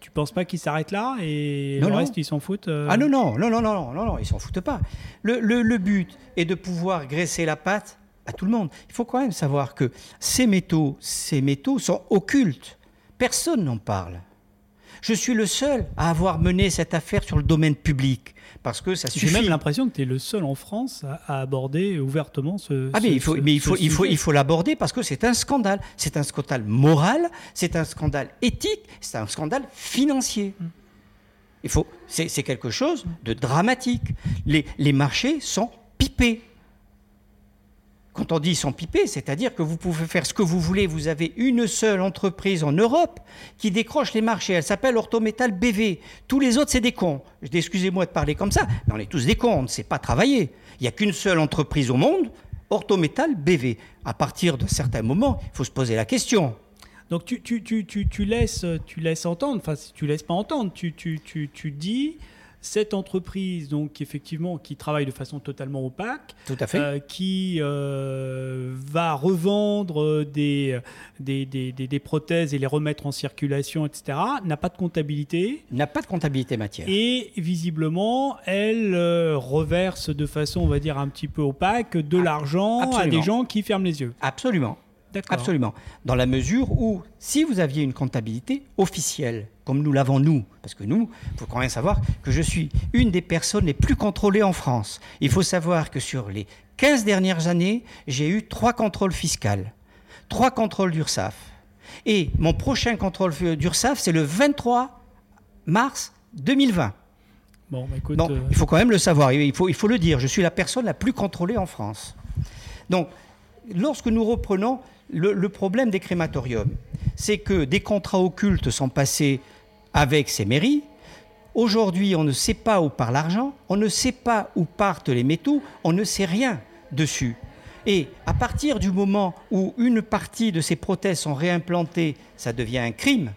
tu penses pas qu'il s'arrête là et le reste ils s'en foutent Ah non non non non non non non ils s'en foutent pas. Le, le, le, but est de pouvoir graisser la pâte à tout le monde. Il faut quand même savoir que ces métaux ces métaux sont occultes. Personne n'en parle. Je suis le seul à avoir mené cette affaire sur le domaine public parce que ça suffit. J'ai même l'impression que tu es le seul en France à, aborder ouvertement ce. Ah mais il faut, mais il faut, il faut, il faut l'aborder parce que c'est un scandale. C'est un scandale moral, c'est un scandale éthique, c'est un scandale financier. Mm. Il faut, c'est quelque chose de dramatique. Les, les marchés sont pipés. Quand on dit sans piper, c'est-à-dire que vous pouvez faire ce que vous voulez. Vous avez une seule entreprise en Europe qui décroche les marchés. Elle s'appelle Orthométal BV. Tous les autres, c'est des cons. Excusez-moi de parler comme ça, mais on est tous des cons. On ne sait pas travailler. Il n'y a qu'une seule entreprise au monde, Orthométal BV. À partir de certains moments, il faut se poser la question. Donc tu, laisses, tu laisses entendre, enfin tu laisses pas entendre, tu dis cette entreprise, donc effectivement, qui travaille de façon totalement opaque, Tout à fait. Euh, qui euh, va revendre des des, des, des, prothèses et les remettre en circulation, etc., n'a pas de comptabilité. N'a pas de comptabilité matière. Et visiblement, elle euh, reverse de façon, on va dire, un petit peu opaque de ah, l'argent à des gens qui ferment les yeux. Absolument. Absolument. Dans la mesure où, si vous aviez une comptabilité officielle, comme nous l'avons nous, parce que nous, il faut quand même savoir que je suis une des personnes les plus contrôlées en France. Il faut savoir que sur les 15 dernières années, j'ai eu trois contrôles fiscaux, trois contrôles d'URSSAF. Et mon prochain contrôle d'URSSAF, c'est le 23 mars 2020. Bon, bah, écoute, euh, il faut quand même le savoir, il faut, il faut le dire, je suis la personne la plus contrôlée en France. Donc, lorsque nous reprenons le, problème des crématoriums, c'est que des contrats occultes sont passés avec ces mairies, aujourd'hui, on ne sait pas où part l'argent, on ne sait pas où partent les métaux, on ne sait rien dessus. Et à partir du moment où une partie de ces prothèses sont réimplantées, ça devient un crime.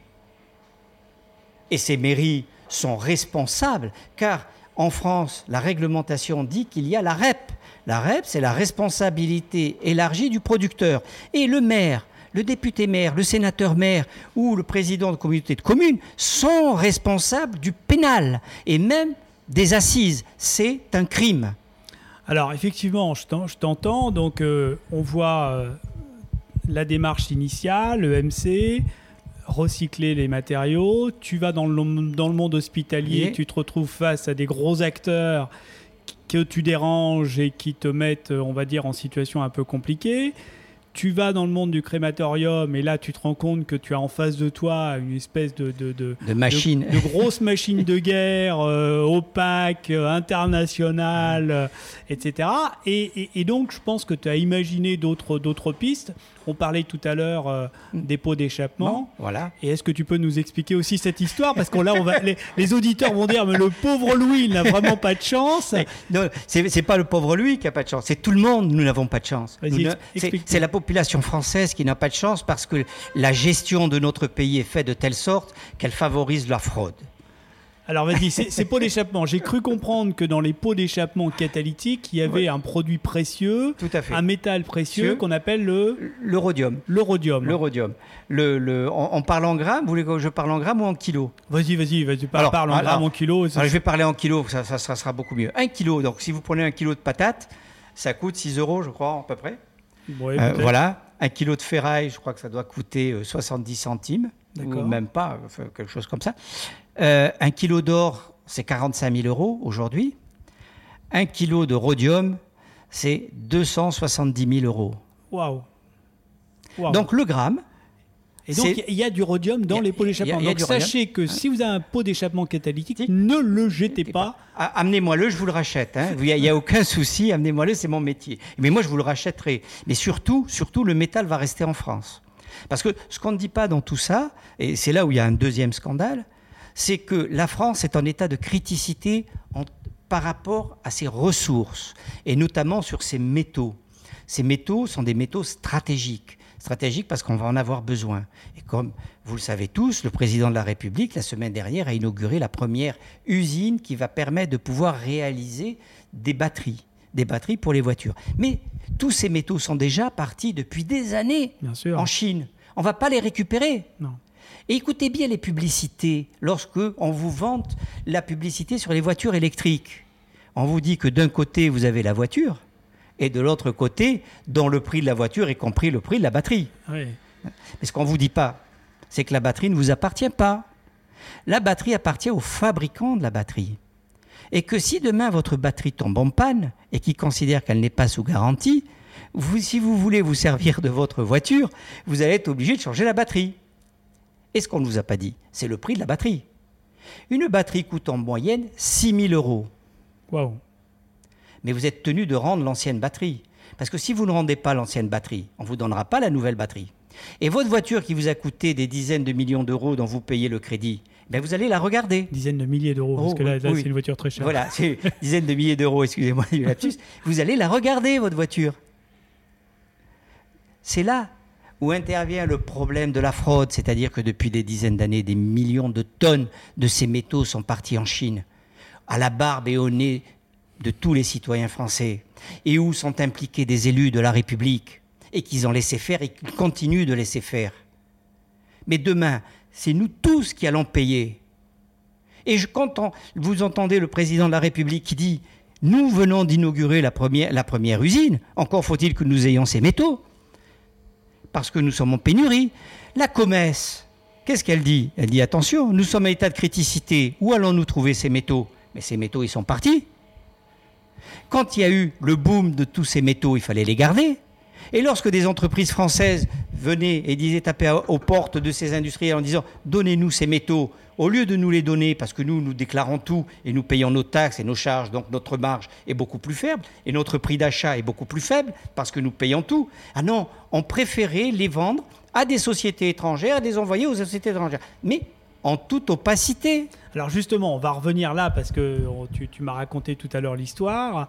Et ces mairies sont responsables, car en France, la réglementation dit qu'il y a la REP. La REP, c'est la responsabilité élargie du producteur. Et le maire, le député maire, le sénateur maire ou le président de communauté de communes sont responsables du pénal et même des assises. C'est un crime. Alors effectivement, je t'entends. Donc euh, on voit euh, la démarche initiale, le MC, recycler les matériaux. Tu vas dans le, dans le monde hospitalier, tu te retrouves face à des gros acteurs que tu déranges et qui te mettent, on va dire, en situation un peu compliquée tu vas dans le monde du crématorium et là tu te rends compte que tu as en face de toi une espèce de, de, de, de machine, de, grosse machine de guerre euh, opaque, euh, internationale, euh, etc. Et, et, donc je pense que tu as imaginé d'autres pistes. On parlait tout à l'heure euh, des pots d'échappement. Voilà. Et est-ce que tu peux nous expliquer aussi cette histoire? Parce que là, on va, les, auditeurs vont dire, mais le pauvre Louis, il n'a vraiment pas de chance. Non, c'est pas le pauvre Louis qui n'a pas de chance. C'est tout le monde, nous n'avons pas de chance. C'est la population française qui n'a pas de chance parce que la gestion de notre pays est faite de telle sorte qu'elle favorise la fraude. Alors vas-y, ces pots d'échappement. J'ai cru comprendre que dans les pots d'échappement catalytiques, il y avait un produit précieux, un métal précieux qu'on appelle le l'eurodium. L'eurodium. L'eurodium. Le, le, on, parle en grammes. Vous voulez que je parle en grammes ou en kilos Vas-y, vas-y, vas-y. Parle, en grammes, en kilos. je vais parler en kilos. Ça, ça, sera beaucoup mieux. Un kilo. Donc si vous prenez un kilo de patates, ça coûte 6 euros, je crois, à peu près. Euh, voilà. Un kilo de ferraille, je crois que ça doit coûter 70 euh, centimes, ou même pas, quelque chose comme ça. Euh, un kilo d'or, c'est 45 000 euros aujourd'hui. Un kilo de rhodium, c'est 270 000 euros. Waouh Donc le gramme. Et donc il y a du rhodium dans les pots d'échappement. Donc sachez que si vous avez un pot d'échappement catalytique, ne le jetez pas. Ah, amenez-moi-le, je vous le rachète. Hein. Il n'y a, aucun souci, amenez-moi-le, c'est mon métier. Mais moi, je vous le rachèterai. Mais surtout, surtout, le métal va rester en France. Parce que ce qu'on ne dit pas dans tout ça, et c'est là où il y a un deuxième scandale, c'est que la France est en état de criticité par rapport à ses ressources, et notamment sur ses métaux. Ces métaux sont des métaux stratégiques. Stratégiques parce qu'on va en avoir besoin. Et comme vous le savez tous, le président de la République, la semaine dernière, a inauguré la première usine qui va permettre de pouvoir réaliser des batteries des batteries pour les voitures. Mais tous ces métaux sont déjà partis depuis des années en Chine. On ne va pas les récupérer. Non. Et écoutez bien les publicités lorsque on vous vante la publicité sur les voitures électriques. On vous dit que d'un côté vous avez la voiture et de l'autre côté, dans le prix de la voiture est compris le prix de la batterie. Mais ce qu'on ne vous dit pas, c'est que la batterie ne vous appartient pas. La batterie appartient au fabricant de la batterie. Et que si demain votre batterie tombe en panne et qu'il considère qu'elle n'est pas sous garantie, vous, si vous voulez vous servir de votre voiture, vous allez être obligé de changer la batterie. Et ce qu'on ne vous a pas dit, c'est le prix de la batterie. Une batterie coûte en moyenne 6 000 euros. Wow. Mais vous êtes tenu de rendre l'ancienne batterie. Parce que si vous ne rendez pas l'ancienne batterie, on ne vous donnera pas la nouvelle batterie. Et votre voiture qui vous a coûté des dizaines de millions d'euros dont vous payez le crédit, ben vous allez la regarder. Dizaines de milliers d'euros, parce que là, c'est une voiture très chère. Voilà, c'est dizaines de milliers d'euros, excusez-moi du lapsus. Vous allez la regarder, votre voiture. C'est là où intervient le problème de la fraude, c'est-à-dire que depuis des dizaines d'années, des millions de tonnes de ces métaux sont partis en Chine, à la barbe et au nez de tous les citoyens français, et où sont impliqués des élus de la République, et qu'ils ont laissé faire et qu'ils continuent de laisser faire. Mais demain, c'est nous tous qui allons payer. Et je, quand vous entendez le président de la République qui dit Nous venons d'inaugurer la première, la première usine, encore faut-il que nous ayons ces métaux parce que nous sommes en pénurie. La comesse, qu'est-ce qu'elle dit? Elle dit attention, nous sommes à état de criticité. Où allons-nous trouver ces métaux? Mais ces métaux, ils sont partis. Quand il y a eu le boom de tous ces métaux, il fallait les garder. Et lorsque des entreprises françaises venaient et disaient taper aux portes de ces industriels en disant donnez-nous ces métaux, au lieu de nous les donner, parce que nous, nous déclarons tout et nous payons nos taxes et nos charges, donc notre marge est beaucoup plus faible et notre prix d'achat est beaucoup plus faible parce que nous payons tout. Ah non, on préférait les vendre à des sociétés étrangères, à des envoyer aux sociétés étrangères. Mais en toute opacité. Alors justement, on va revenir là parce que tu, m'as raconté tout à l'heure l'histoire.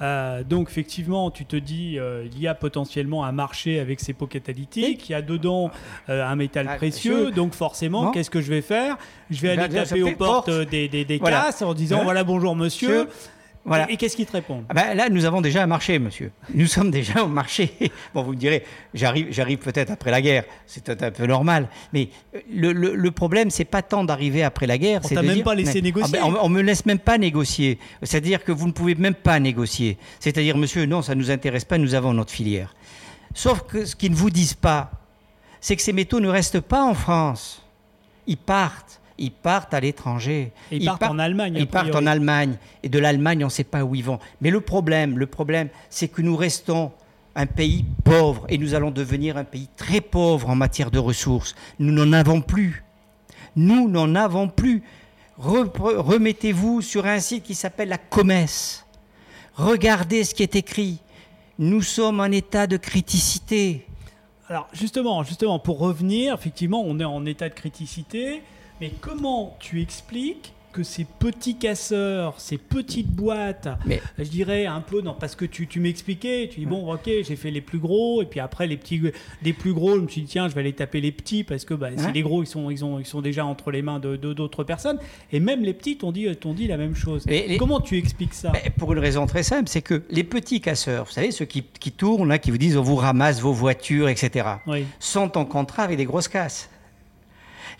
Euh, donc effectivement, tu te dis, euh, il y a potentiellement un marché avec ces pots catalytiques, il y a dedans euh, un métal ah, précieux, donc forcément, qu'est-ce que je vais faire? Je vais aller taper aux portes des, des, casses en disant, voilà bonjour monsieur. Voilà. Et, qu'est-ce qu'ils te répondent ah ben Là, nous avons déjà un marché, monsieur. Nous sommes déjà au marché. Bon, vous me direz, j'arrive, j'arrive peut-être après la guerre, c'est un peu normal. Mais le, le, le problème, c'est pas tant d'arriver après la guerre. On t'a même pas laissé négocier. Ah ben, on, ne me laisse même pas négocier. C'est-à-dire que vous ne pouvez même pas négocier. C'est-à-dire, monsieur, non, ça ne nous intéresse pas, nous avons notre filière. Sauf que ce qu'ils ne vous disent pas, c'est que ces métaux ne restent pas en France. Ils partent ils partent à l'étranger. Ils, partent, en Allemagne. Ils partent en Allemagne. Et de l'Allemagne, on ne sait pas où ils vont. Mais le problème, le problème, c'est que nous restons un pays pauvre et nous allons devenir un pays très pauvre en matière de ressources. Nous n'en avons plus. Nous n'en avons plus. Remettez-vous sur un site qui s'appelle la Comesse. Regardez ce qui est écrit. Nous sommes en état de criticité. Alors justement, justement, pour revenir, effectivement, on est en état de criticité. Mais comment tu expliques que ces petits casseurs, ces petites boîtes, je dirais un peu, non, parce que tu, tu m'expliquais, tu dis bon, ok, j'ai fait les plus gros, et puis après les petits, plus gros, je me suis dit tiens, je vais aller taper les petits parce que bah, les gros, ils sont, ils, ont, ils sont déjà entre les mains de d'autres personnes, et même les petits t'ont dit, dit la même chose. Comment tu expliques ça? Pour une raison très simple, c'est que les petits casseurs, vous savez, ceux qui, qui tournent, là, qui vous disent on vous ramasse vos voitures, etc., sont en contrat avec des grosses casses.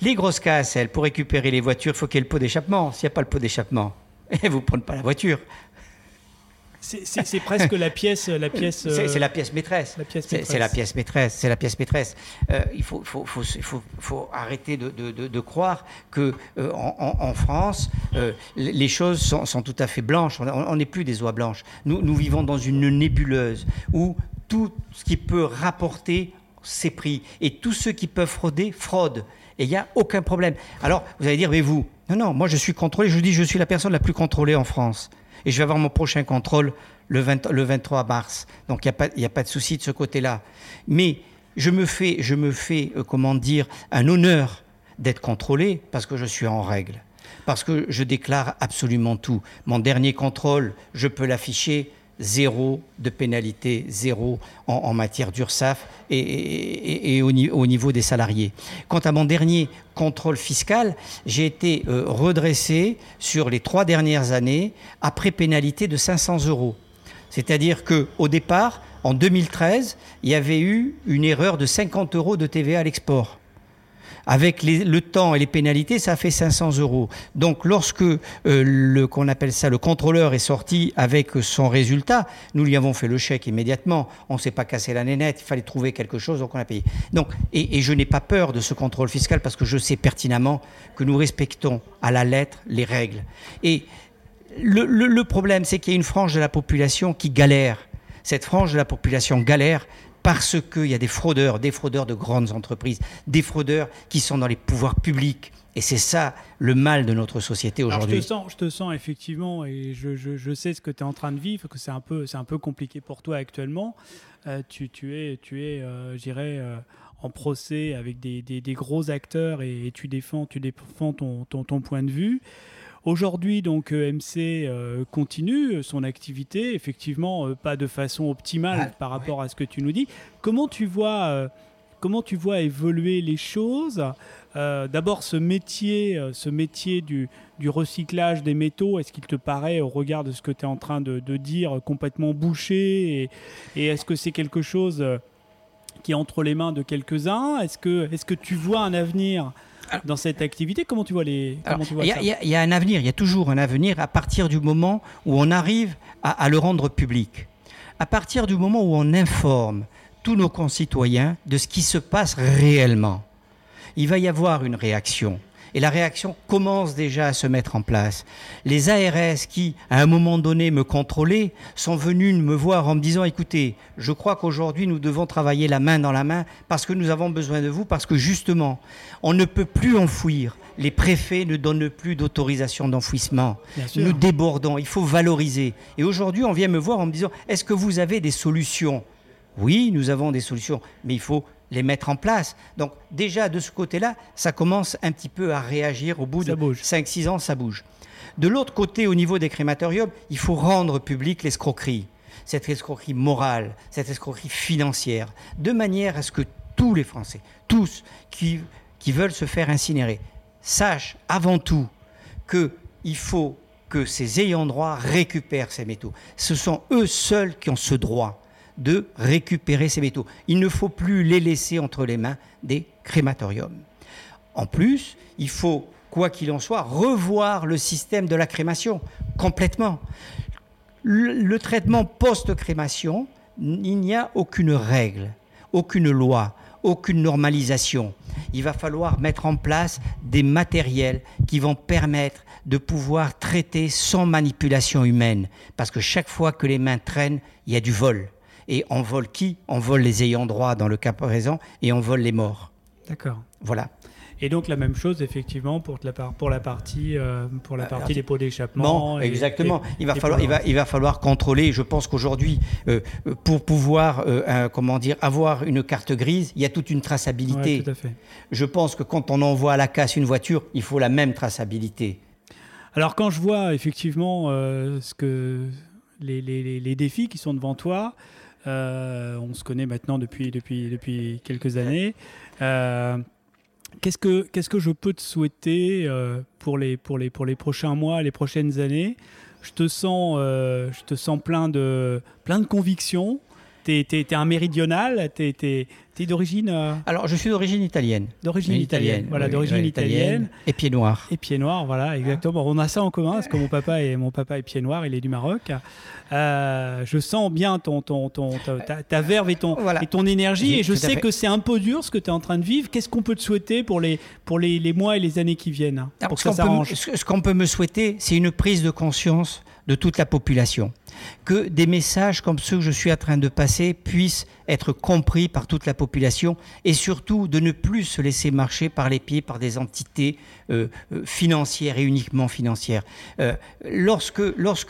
Les grosses casses, elles, pour récupérer les voitures, il faut qu'il y ait le pot d'échappement. S'il n'y a pas le pot d'échappement, vous ne prenez pas la voiture. C'est presque la pièce, la pièce. C'est la pièce maîtresse. C'est la pièce maîtresse. C'est la pièce maîtresse. Euh, il faut, faut, faut, faut, arrêter de, de, de, croire que euh, en, en, France, euh, les choses sont, sont, tout à fait blanches. On n'est plus des oies blanches. Nous, nous vivons dans une nébuleuse où tout ce qui peut rapporter, c'est pris, et tous ceux qui peuvent frauder fraudent et il n'y a aucun problème. Alors, vous allez dire, mais vous, non, non, moi je suis contrôlé, je dis, je suis la personne la plus contrôlée en France. Et je vais avoir mon prochain contrôle le, 23 mars. Donc, il n'y a, pas de souci de ce côté-là. Mais je me fais, je me fais euh, comment dire, un honneur d'être contrôlé parce que je suis en règle. Parce que je déclare absolument tout. Mon dernier contrôle, je peux l'afficher zéro de pénalité, zéro en, matière d'URSAF et, au, niveau des salariés. Quant à mon dernier contrôle fiscal, j'ai été euh, redressé sur les trois dernières années après pénalité de 500 euros. C'est-à-dire qu'au départ, en 2013, il y avait eu une erreur de 50 euros de TVA à l'export. Avec le temps et les pénalités, ça fait 500 euros. Donc, lorsque euh, le qu'on appelle ça le contrôleur est sorti avec son résultat, nous lui avons fait le chèque immédiatement. On ne s'est pas cassé la nénette. Il fallait trouver quelque chose, donc on a payé. Donc, et, je n'ai pas peur de ce contrôle fiscal parce que je sais pertinemment que nous respectons à la lettre les règles. Et le problème, c'est qu'il y a une frange de la population qui galère. Cette frange de la population galère parce qu'il y a des fraudeurs, des fraudeurs de grandes entreprises, des fraudeurs qui sont dans les pouvoirs publics. Et c'est ça le mal de notre société aujourd'hui. Je, je, te sens effectivement, et je, je, sais ce que tu es en train de vivre, que c'est un, peu, un peu compliqué pour toi actuellement. Euh, tu, tu, es, tu es euh, je dirais, euh, en procès avec des, des, des gros acteurs et, tu défends, tu défends ton, ton, ton point de vue. Aujourd'hui, donc euh, MC euh, continue son activité, effectivement, euh, pas de façon optimale par rapport à ce que tu nous dis. Comment tu vois, comment tu vois évoluer les choses D'abord, ce métier, ce métier du, du recyclage des métaux, est-ce qu'il te paraît, au regard de ce que tu es en train de, dire, complètement bouché Et, et est-ce que c'est quelque chose qui est entre les mains de quelques-uns? Est-ce que, est -ce que tu vois un avenir dans cette activité Comment tu vois les Il y, a un avenir, il y a toujours un avenir à partir du moment où on arrive à, le rendre public. À partir du moment où on informe tous nos concitoyens de ce qui se passe réellement, il va y avoir une réaction. Et la réaction commence déjà à se mettre en place. Les ARS qui, à un moment donné, me contrôlaient, sont venus me voir en me disant, écoutez, je crois qu'aujourd'hui, nous devons travailler la main dans la main parce que nous avons besoin de vous, parce que justement, on ne peut plus enfouir. Les préfets ne donnent plus d'autorisation d'enfouissement. Nous débordons, il faut valoriser. Et aujourd'hui, on vient me voir en me disant, est-ce que vous avez des solutions? Oui, nous avons des solutions, mais il faut les mettre en place. Donc déjà de ce côté-là, ça commence un petit peu à réagir. Au bout de 5-6 ans, ça bouge. De l'autre côté, au niveau des crématoriums, il faut rendre public l'escroquerie, cette escroquerie morale, cette escroquerie financière, de manière à ce que tous les Français, tous qui, qui veulent se faire incinérer, sachent avant tout qu'il faut que ces ayants droit récupèrent ces métaux. Ce sont eux seuls qui ont ce droit de récupérer ces métaux. Il ne faut plus les laisser entre les mains des crématoriums. En plus, il faut, quoi qu'il en soit, revoir le système de la crémation complètement. Le, traitement post-crémation, il n'y a aucune règle, aucune loi, aucune normalisation. Il va falloir mettre en place des matériels qui vont permettre de pouvoir traiter sans manipulation humaine. Parce que chaque fois que les mains traînent, il y a du vol. Et on vole qui? On vole les ayants droit dans le cas présent et on vole les morts. D'accord. Voilà. Et donc la même chose effectivement pour la, pour la partie, euh, pour la partie pots d'échappement. exactement. il, va falloir, il, va, il va falloir contrôler. Je pense qu'aujourd'hui, euh, pour pouvoir euh, comment dire, avoir une carte grise, il y a toute une traçabilité. tout à fait. Je pense que quand on envoie à la casse une voiture, il faut la même traçabilité. Alors quand je vois effectivement ce que les, les, les, défis qui sont devant toi, euh, on se connaît maintenant depuis, depuis, depuis quelques années. Euh, qu'est-ce, que, qu'est-ce que je peux te souhaiter euh, pour, les, pour, les, pour les prochains mois, les prochaines années? Je te sens, je te sens plein de, plein de convictions. Tu es, un méridional, tu es, tu es d'origine euh, Alors, je suis d'origine italienne. D'origine italienne. Voilà, d'origine italienne. Et pied noir. Et pied noir, voilà, exactement. On a ça en commun parce que mon papa est mon papa est pied noir, il est du Maroc. Euh, je sens bien ton, ton, ton ta, verve et ton et ton énergie et je sais que c'est un peu dur ce que tu es en train de vivre. Qu'est-ce qu'on peut te souhaiter pour les pour les, les, mois et les années qui viennent hein, pour que ça s'arrange? Ce qu'on peut me souhaiter, c'est une prise de conscience de toute la population. Que des messages comme ceux que je suis en train de passer puissent être compris par toute la population et surtout de ne plus se laisser marcher par les pieds par des entités euh, euh, financières et uniquement financières. Euh, lorsque,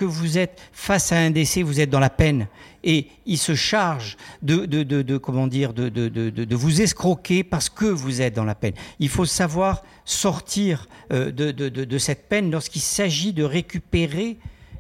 vous êtes face à un décès, vous êtes dans la peine et il se charge de, vous escroquer parce que vous êtes dans la peine. Il faut savoir sortir de, cette peine lorsqu'il s'agit de récupérer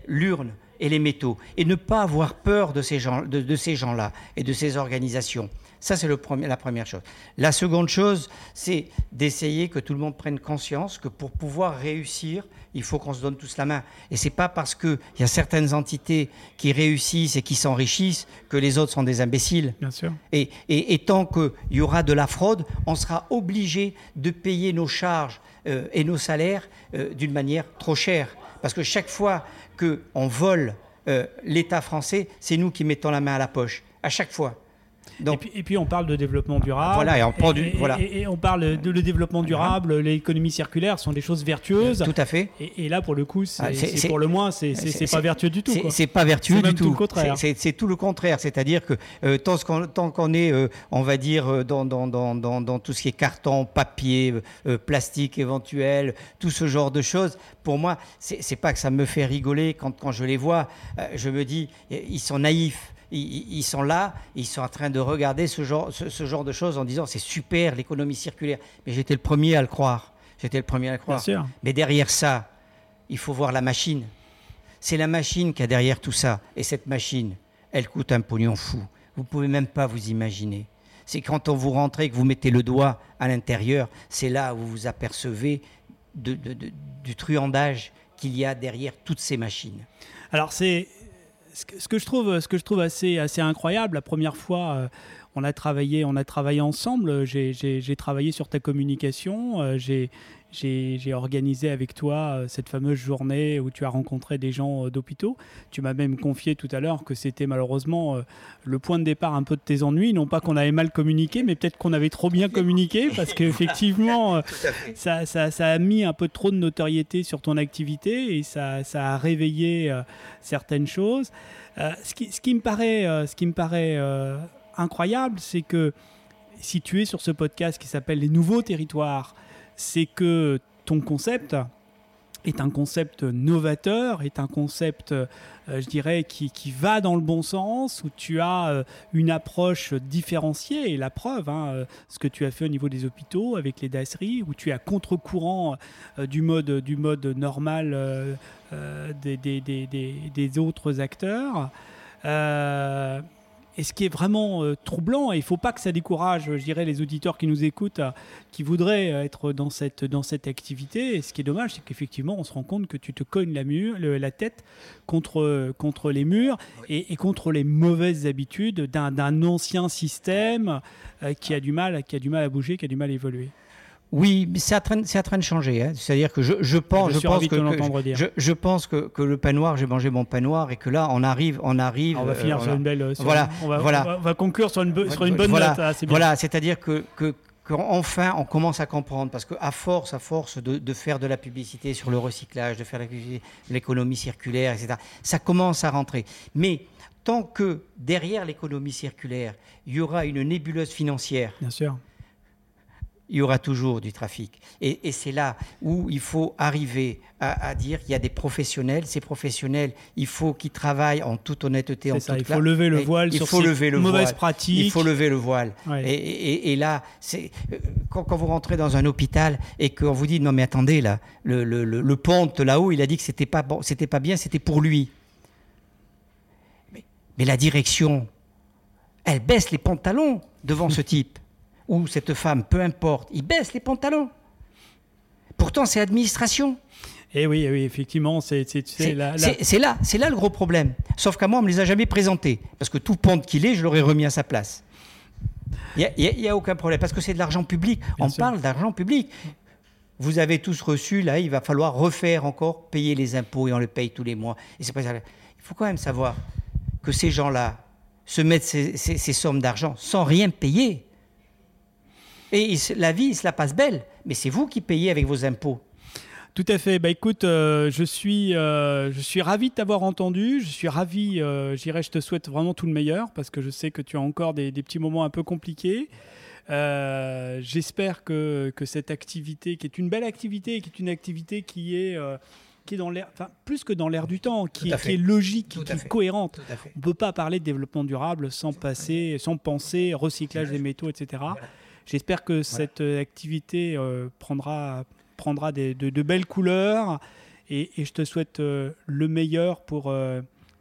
l'urne et les métaux, et ne pas avoir peur de ces gens, de, ces gens-là et de ces organisations. Ça, c'est la première chose. La seconde chose, c'est d'essayer que tout le monde prenne conscience que pour pouvoir réussir, il faut qu'on se donne tous la main. Et c'est pas parce qu'il y a certaines entités qui réussissent et qui s'enrichissent que les autres sont des imbéciles. Bien sûr. Et, et, et tant qu'il y aura de la fraude, on sera obligé de payer nos charges euh, et nos salaires euh, d'une manière trop chère. Parce que chaque fois qu'on vole euh, l'État français, c'est nous qui mettons la main à la poche, à chaque fois et, puis, on parle de développement durable. Voilà, et on, parle, voilà. et, on parle de le développement durable, l'économie circulaire sont des choses vertueuses. Tout à fait. Et, là, pour le coup, c'est ah, pour le moins, c'est pas vertueux du tout. C'est pas vertueux du tout. le contraire. C'est tout le contraire. C'est-à-dire que euh, tant qu'on est, euh, on va dire, euh, dans, dans, dans, dans, tout ce qui est carton, papier, plastique éventuel, tout ce genre de choses, pour moi, c'est pas que ça me fait rigoler quand, quand je les vois. je me dis, ils sont naïfs ils, sont là, ils sont en train de regarder ce genre, ce, genre de choses en disant c'est super l'économie circulaire. Mais j'étais le premier à le croire. J'étais le premier à le croire. Mais derrière ça, il faut voir la machine. C'est la machine qui a derrière tout ça. Et cette machine, elle coûte un pognon fou. Vous pouvez même pas vous imaginer. C'est quand on vous rentrez que vous mettez le doigt à l'intérieur, c'est là où vous vous apercevez du truandage qu'il y a derrière toutes ces machines. Alors c'est ce que je trouve, assez, incroyable, la première fois, euh, on a travaillé, ensemble. J'ai travaillé sur ta communication. Euh, j'ai j'ai organisé avec toi euh, cette fameuse journée où tu as rencontré des gens d'hôpitaux. Tu m'as même confié tout à l'heure que c'était malheureusement le point de départ un peu de tes ennuis. Non pas qu'on avait mal communiqué, mais peut-être qu'on avait trop bien communiqué parce qu'effectivement, ça, ça, ça, a mis un peu trop de notoriété sur ton activité et ça, ça a réveillé certaines choses. ce, qui, ce, qui, me paraît, ce qui me paraît incroyable, c'est que si tu es sur ce podcast qui s'appelle Les Nouveaux Territoires, c'est que ton concept, est un concept novateur, est un concept, euh, je dirais, qui, va dans le bon sens, où tu as euh, une approche différenciée, et la preuve, hein, euh, ce que tu as fait au niveau des hôpitaux avec les dasseries, où tu es à contre-courant du, mode, du mode normal des, des, des, des, autres acteurs. Et ce qui est vraiment euh, troublant, et il ne faut pas que ça décourage, je dirais, les auditeurs qui nous écoutent, euh, qui voudraient euh, être dans cette, dans cette activité. Et ce qui est dommage, c'est qu'effectivement, on se rend compte que tu te cognes la, mur, la tête contre, contre les murs et, contre les mauvaises habitudes d'un ancien système qui, a du mal, qui a du mal à bouger, qui a du mal à évoluer. Oui, mais c'est en, train de changer. Hein. C'est-à-dire que je, je pense, je, pense que, je, je, pense que, que, le pain noir, j'ai mangé mon pain noir et que là, on arrive, on arrive. on va finir euh, sur une belle. voilà, on, va, voilà. On va, conclure sur une, sur une bonne note. Ah, voilà, c'est-à-dire que, que enfin on commence à comprendre parce qu'à force, à force de, de, faire de la publicité sur le recyclage, de faire l'économie circulaire, etc., ça commence à rentrer. Mais tant que derrière l'économie circulaire, il y aura une nébuleuse financière. Bien sûr il y aura toujours du trafic. Et, c'est là où il faut arriver à, dire qu'il y a des professionnels. Ces professionnels, il faut qu'ils travaillent en toute honnêteté. En ça, il faut lever le voile il sur faut ces lever le mauvaises pratiques. Il faut lever le voile. Et, là, c'est quand, vous rentrez dans un hôpital et qu'on vous dit non mais attendez là, le, le, le, ponte là-haut, il a dit que c'était pas bon, c'était pas bien, c'était pour lui. Mais, mais la direction, elle baisse les pantalons devant ce type ou cette femme, peu importe, il baisse les pantalons. Pourtant, c'est administration. Et eh oui, eh oui, effectivement, c'est là, c'est là, c'est là le gros problème. Sauf qu'à moi, on me les a jamais présentés, parce que tout ponte qu'il est, je l'aurais remis à sa place. Il n'y a, aucun problème, parce que c'est de l'argent public. on parle d'argent public. Vous avez tous reçu, là, il va falloir refaire encore, payer les impôts et on le paye tous les mois. Et c'est pas Il faut quand même savoir que ces gens-là se mettent ces sommes d'argent sans rien payer. Et la vie, il se la passe belle, mais c'est vous qui payez avec vos impôts. Tout à fait. Bah écoute, euh, je suis, euh, je suis ravi de t'avoir entendu. Je suis ravi. Euh, J'irai, je te souhaite vraiment tout le meilleur parce que je sais que tu as encore des, petits moments un peu compliqués. Euh, j'espère que, que, cette activité, qui est une belle activité, qui est une activité qui est qui est dans l'air, enfin plus que dans l'air du temps, qui, est, qui est, logique, qui est cohérente. On ne peut pas parler de développement durable sans passer, sans penser recyclage des métaux, etc. J'espère que cette euh, activité euh, prendra, prendra de, belles couleurs. Et, et, je te souhaite euh, le meilleur pour,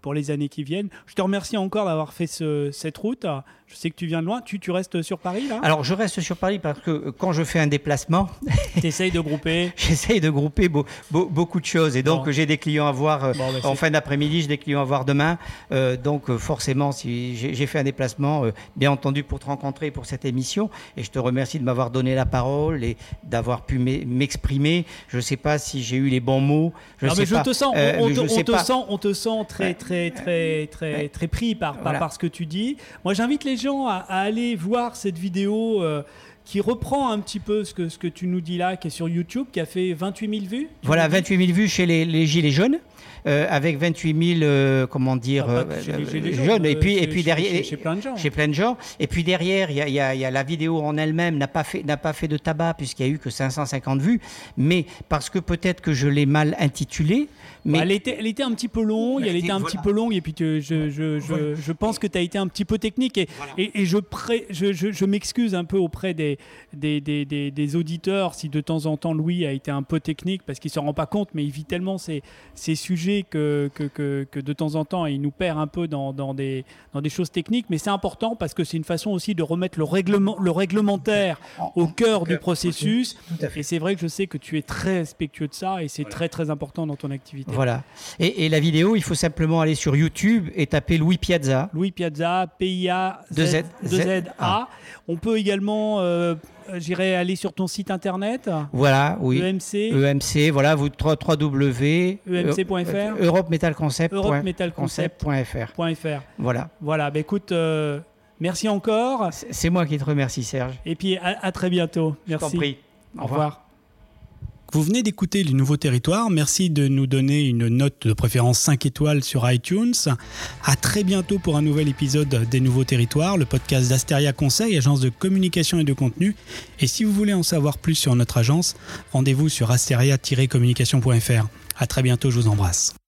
pour les années qui viennent. Je te remercie encore d'avoir fait cette route. Je sais que tu viens de loin. Tu, tu restes sur Paris là? Alors je reste sur Paris parce que euh, quand je fais un déplacement, tu essayes de grouper. J'essaye de grouper beaucoup de choses et donc j'ai des clients à voir euh, bah, en fin d'après-midi, j'ai des clients à voir demain. Euh, donc forcément, si j'ai fait un déplacement, bien entendu pour te rencontrer pour cette émission et je te remercie de m'avoir donné la parole et d'avoir pu m'exprimer. Je ne sais pas si j'ai eu les bons mots. Je non, mais je te sens, on, te, sent, on te sent très très très très très, pris par, par ce que tu dis. Moi, j'invite les à, aller voir cette vidéo euh, qui reprend un petit peu ce que, ce que tu nous dis là, qui est sur YouTube, qui a fait 28 000 vues. Voilà, 28 000 vues chez les, Gilets jaunes. Euh, avec 28 000, euh, comment dire, jeunes, et puis, et puis derrière, chez, plein de gens. Chez plein de gens. Et puis derrière, il y, y a, la vidéo en elle-même n'a pas fait, n'a pas fait de tabac puisqu'il y a eu que 550 vues, mais parce que peut-être que je l'ai mal intitulée, mais elle, était, elle était un petit peu longue, elle, était un petit peu longue, et puis je, je, je, je pense que tu as été un petit peu technique, et, et, je, je, m'excuse un peu auprès des des, des, des, auditeurs si de temps en temps Louis a été un peu technique, parce qu'il ne se rend pas compte, mais il vit tellement ces, ces sujets que, que, que, que, de temps en temps il nous perd un peu dans, dans, des, dans des choses techniques, mais c'est important parce que c'est une façon aussi de remettre le, règlement, le réglementaire au cœur du processus, et c'est vrai que je sais que tu es très respectueux de ça, et c'est très très important dans ton activité. Voilà. Et, la vidéo, il faut simplement aller sur YouTube et taper Louis Piazza. Louis Piazza, P-I-A-Z-Z-A. On peut également, euh, j'irai aller sur ton site internet. Voilà, oui. EMC. EMC, voilà, vous www. EMC.fr. Europe Metal Concept. Voilà. Voilà, bah, écoute. Euh, merci encore. C'est moi qui te remercie, Serge. Et puis à, très bientôt. Merci. Je prie. Au, revoir. Vous venez d'écouter les nouveaux territoires. Merci de nous donner une note de préférence 5 étoiles sur iTunes. À très bientôt pour un nouvel épisode des nouveaux territoires, le podcast d'Asteria Conseil, agence de communication et de contenu. Et si vous voulez en savoir plus sur notre agence, rendez-vous sur asteria-communication.fr. À très bientôt, je vous embrasse.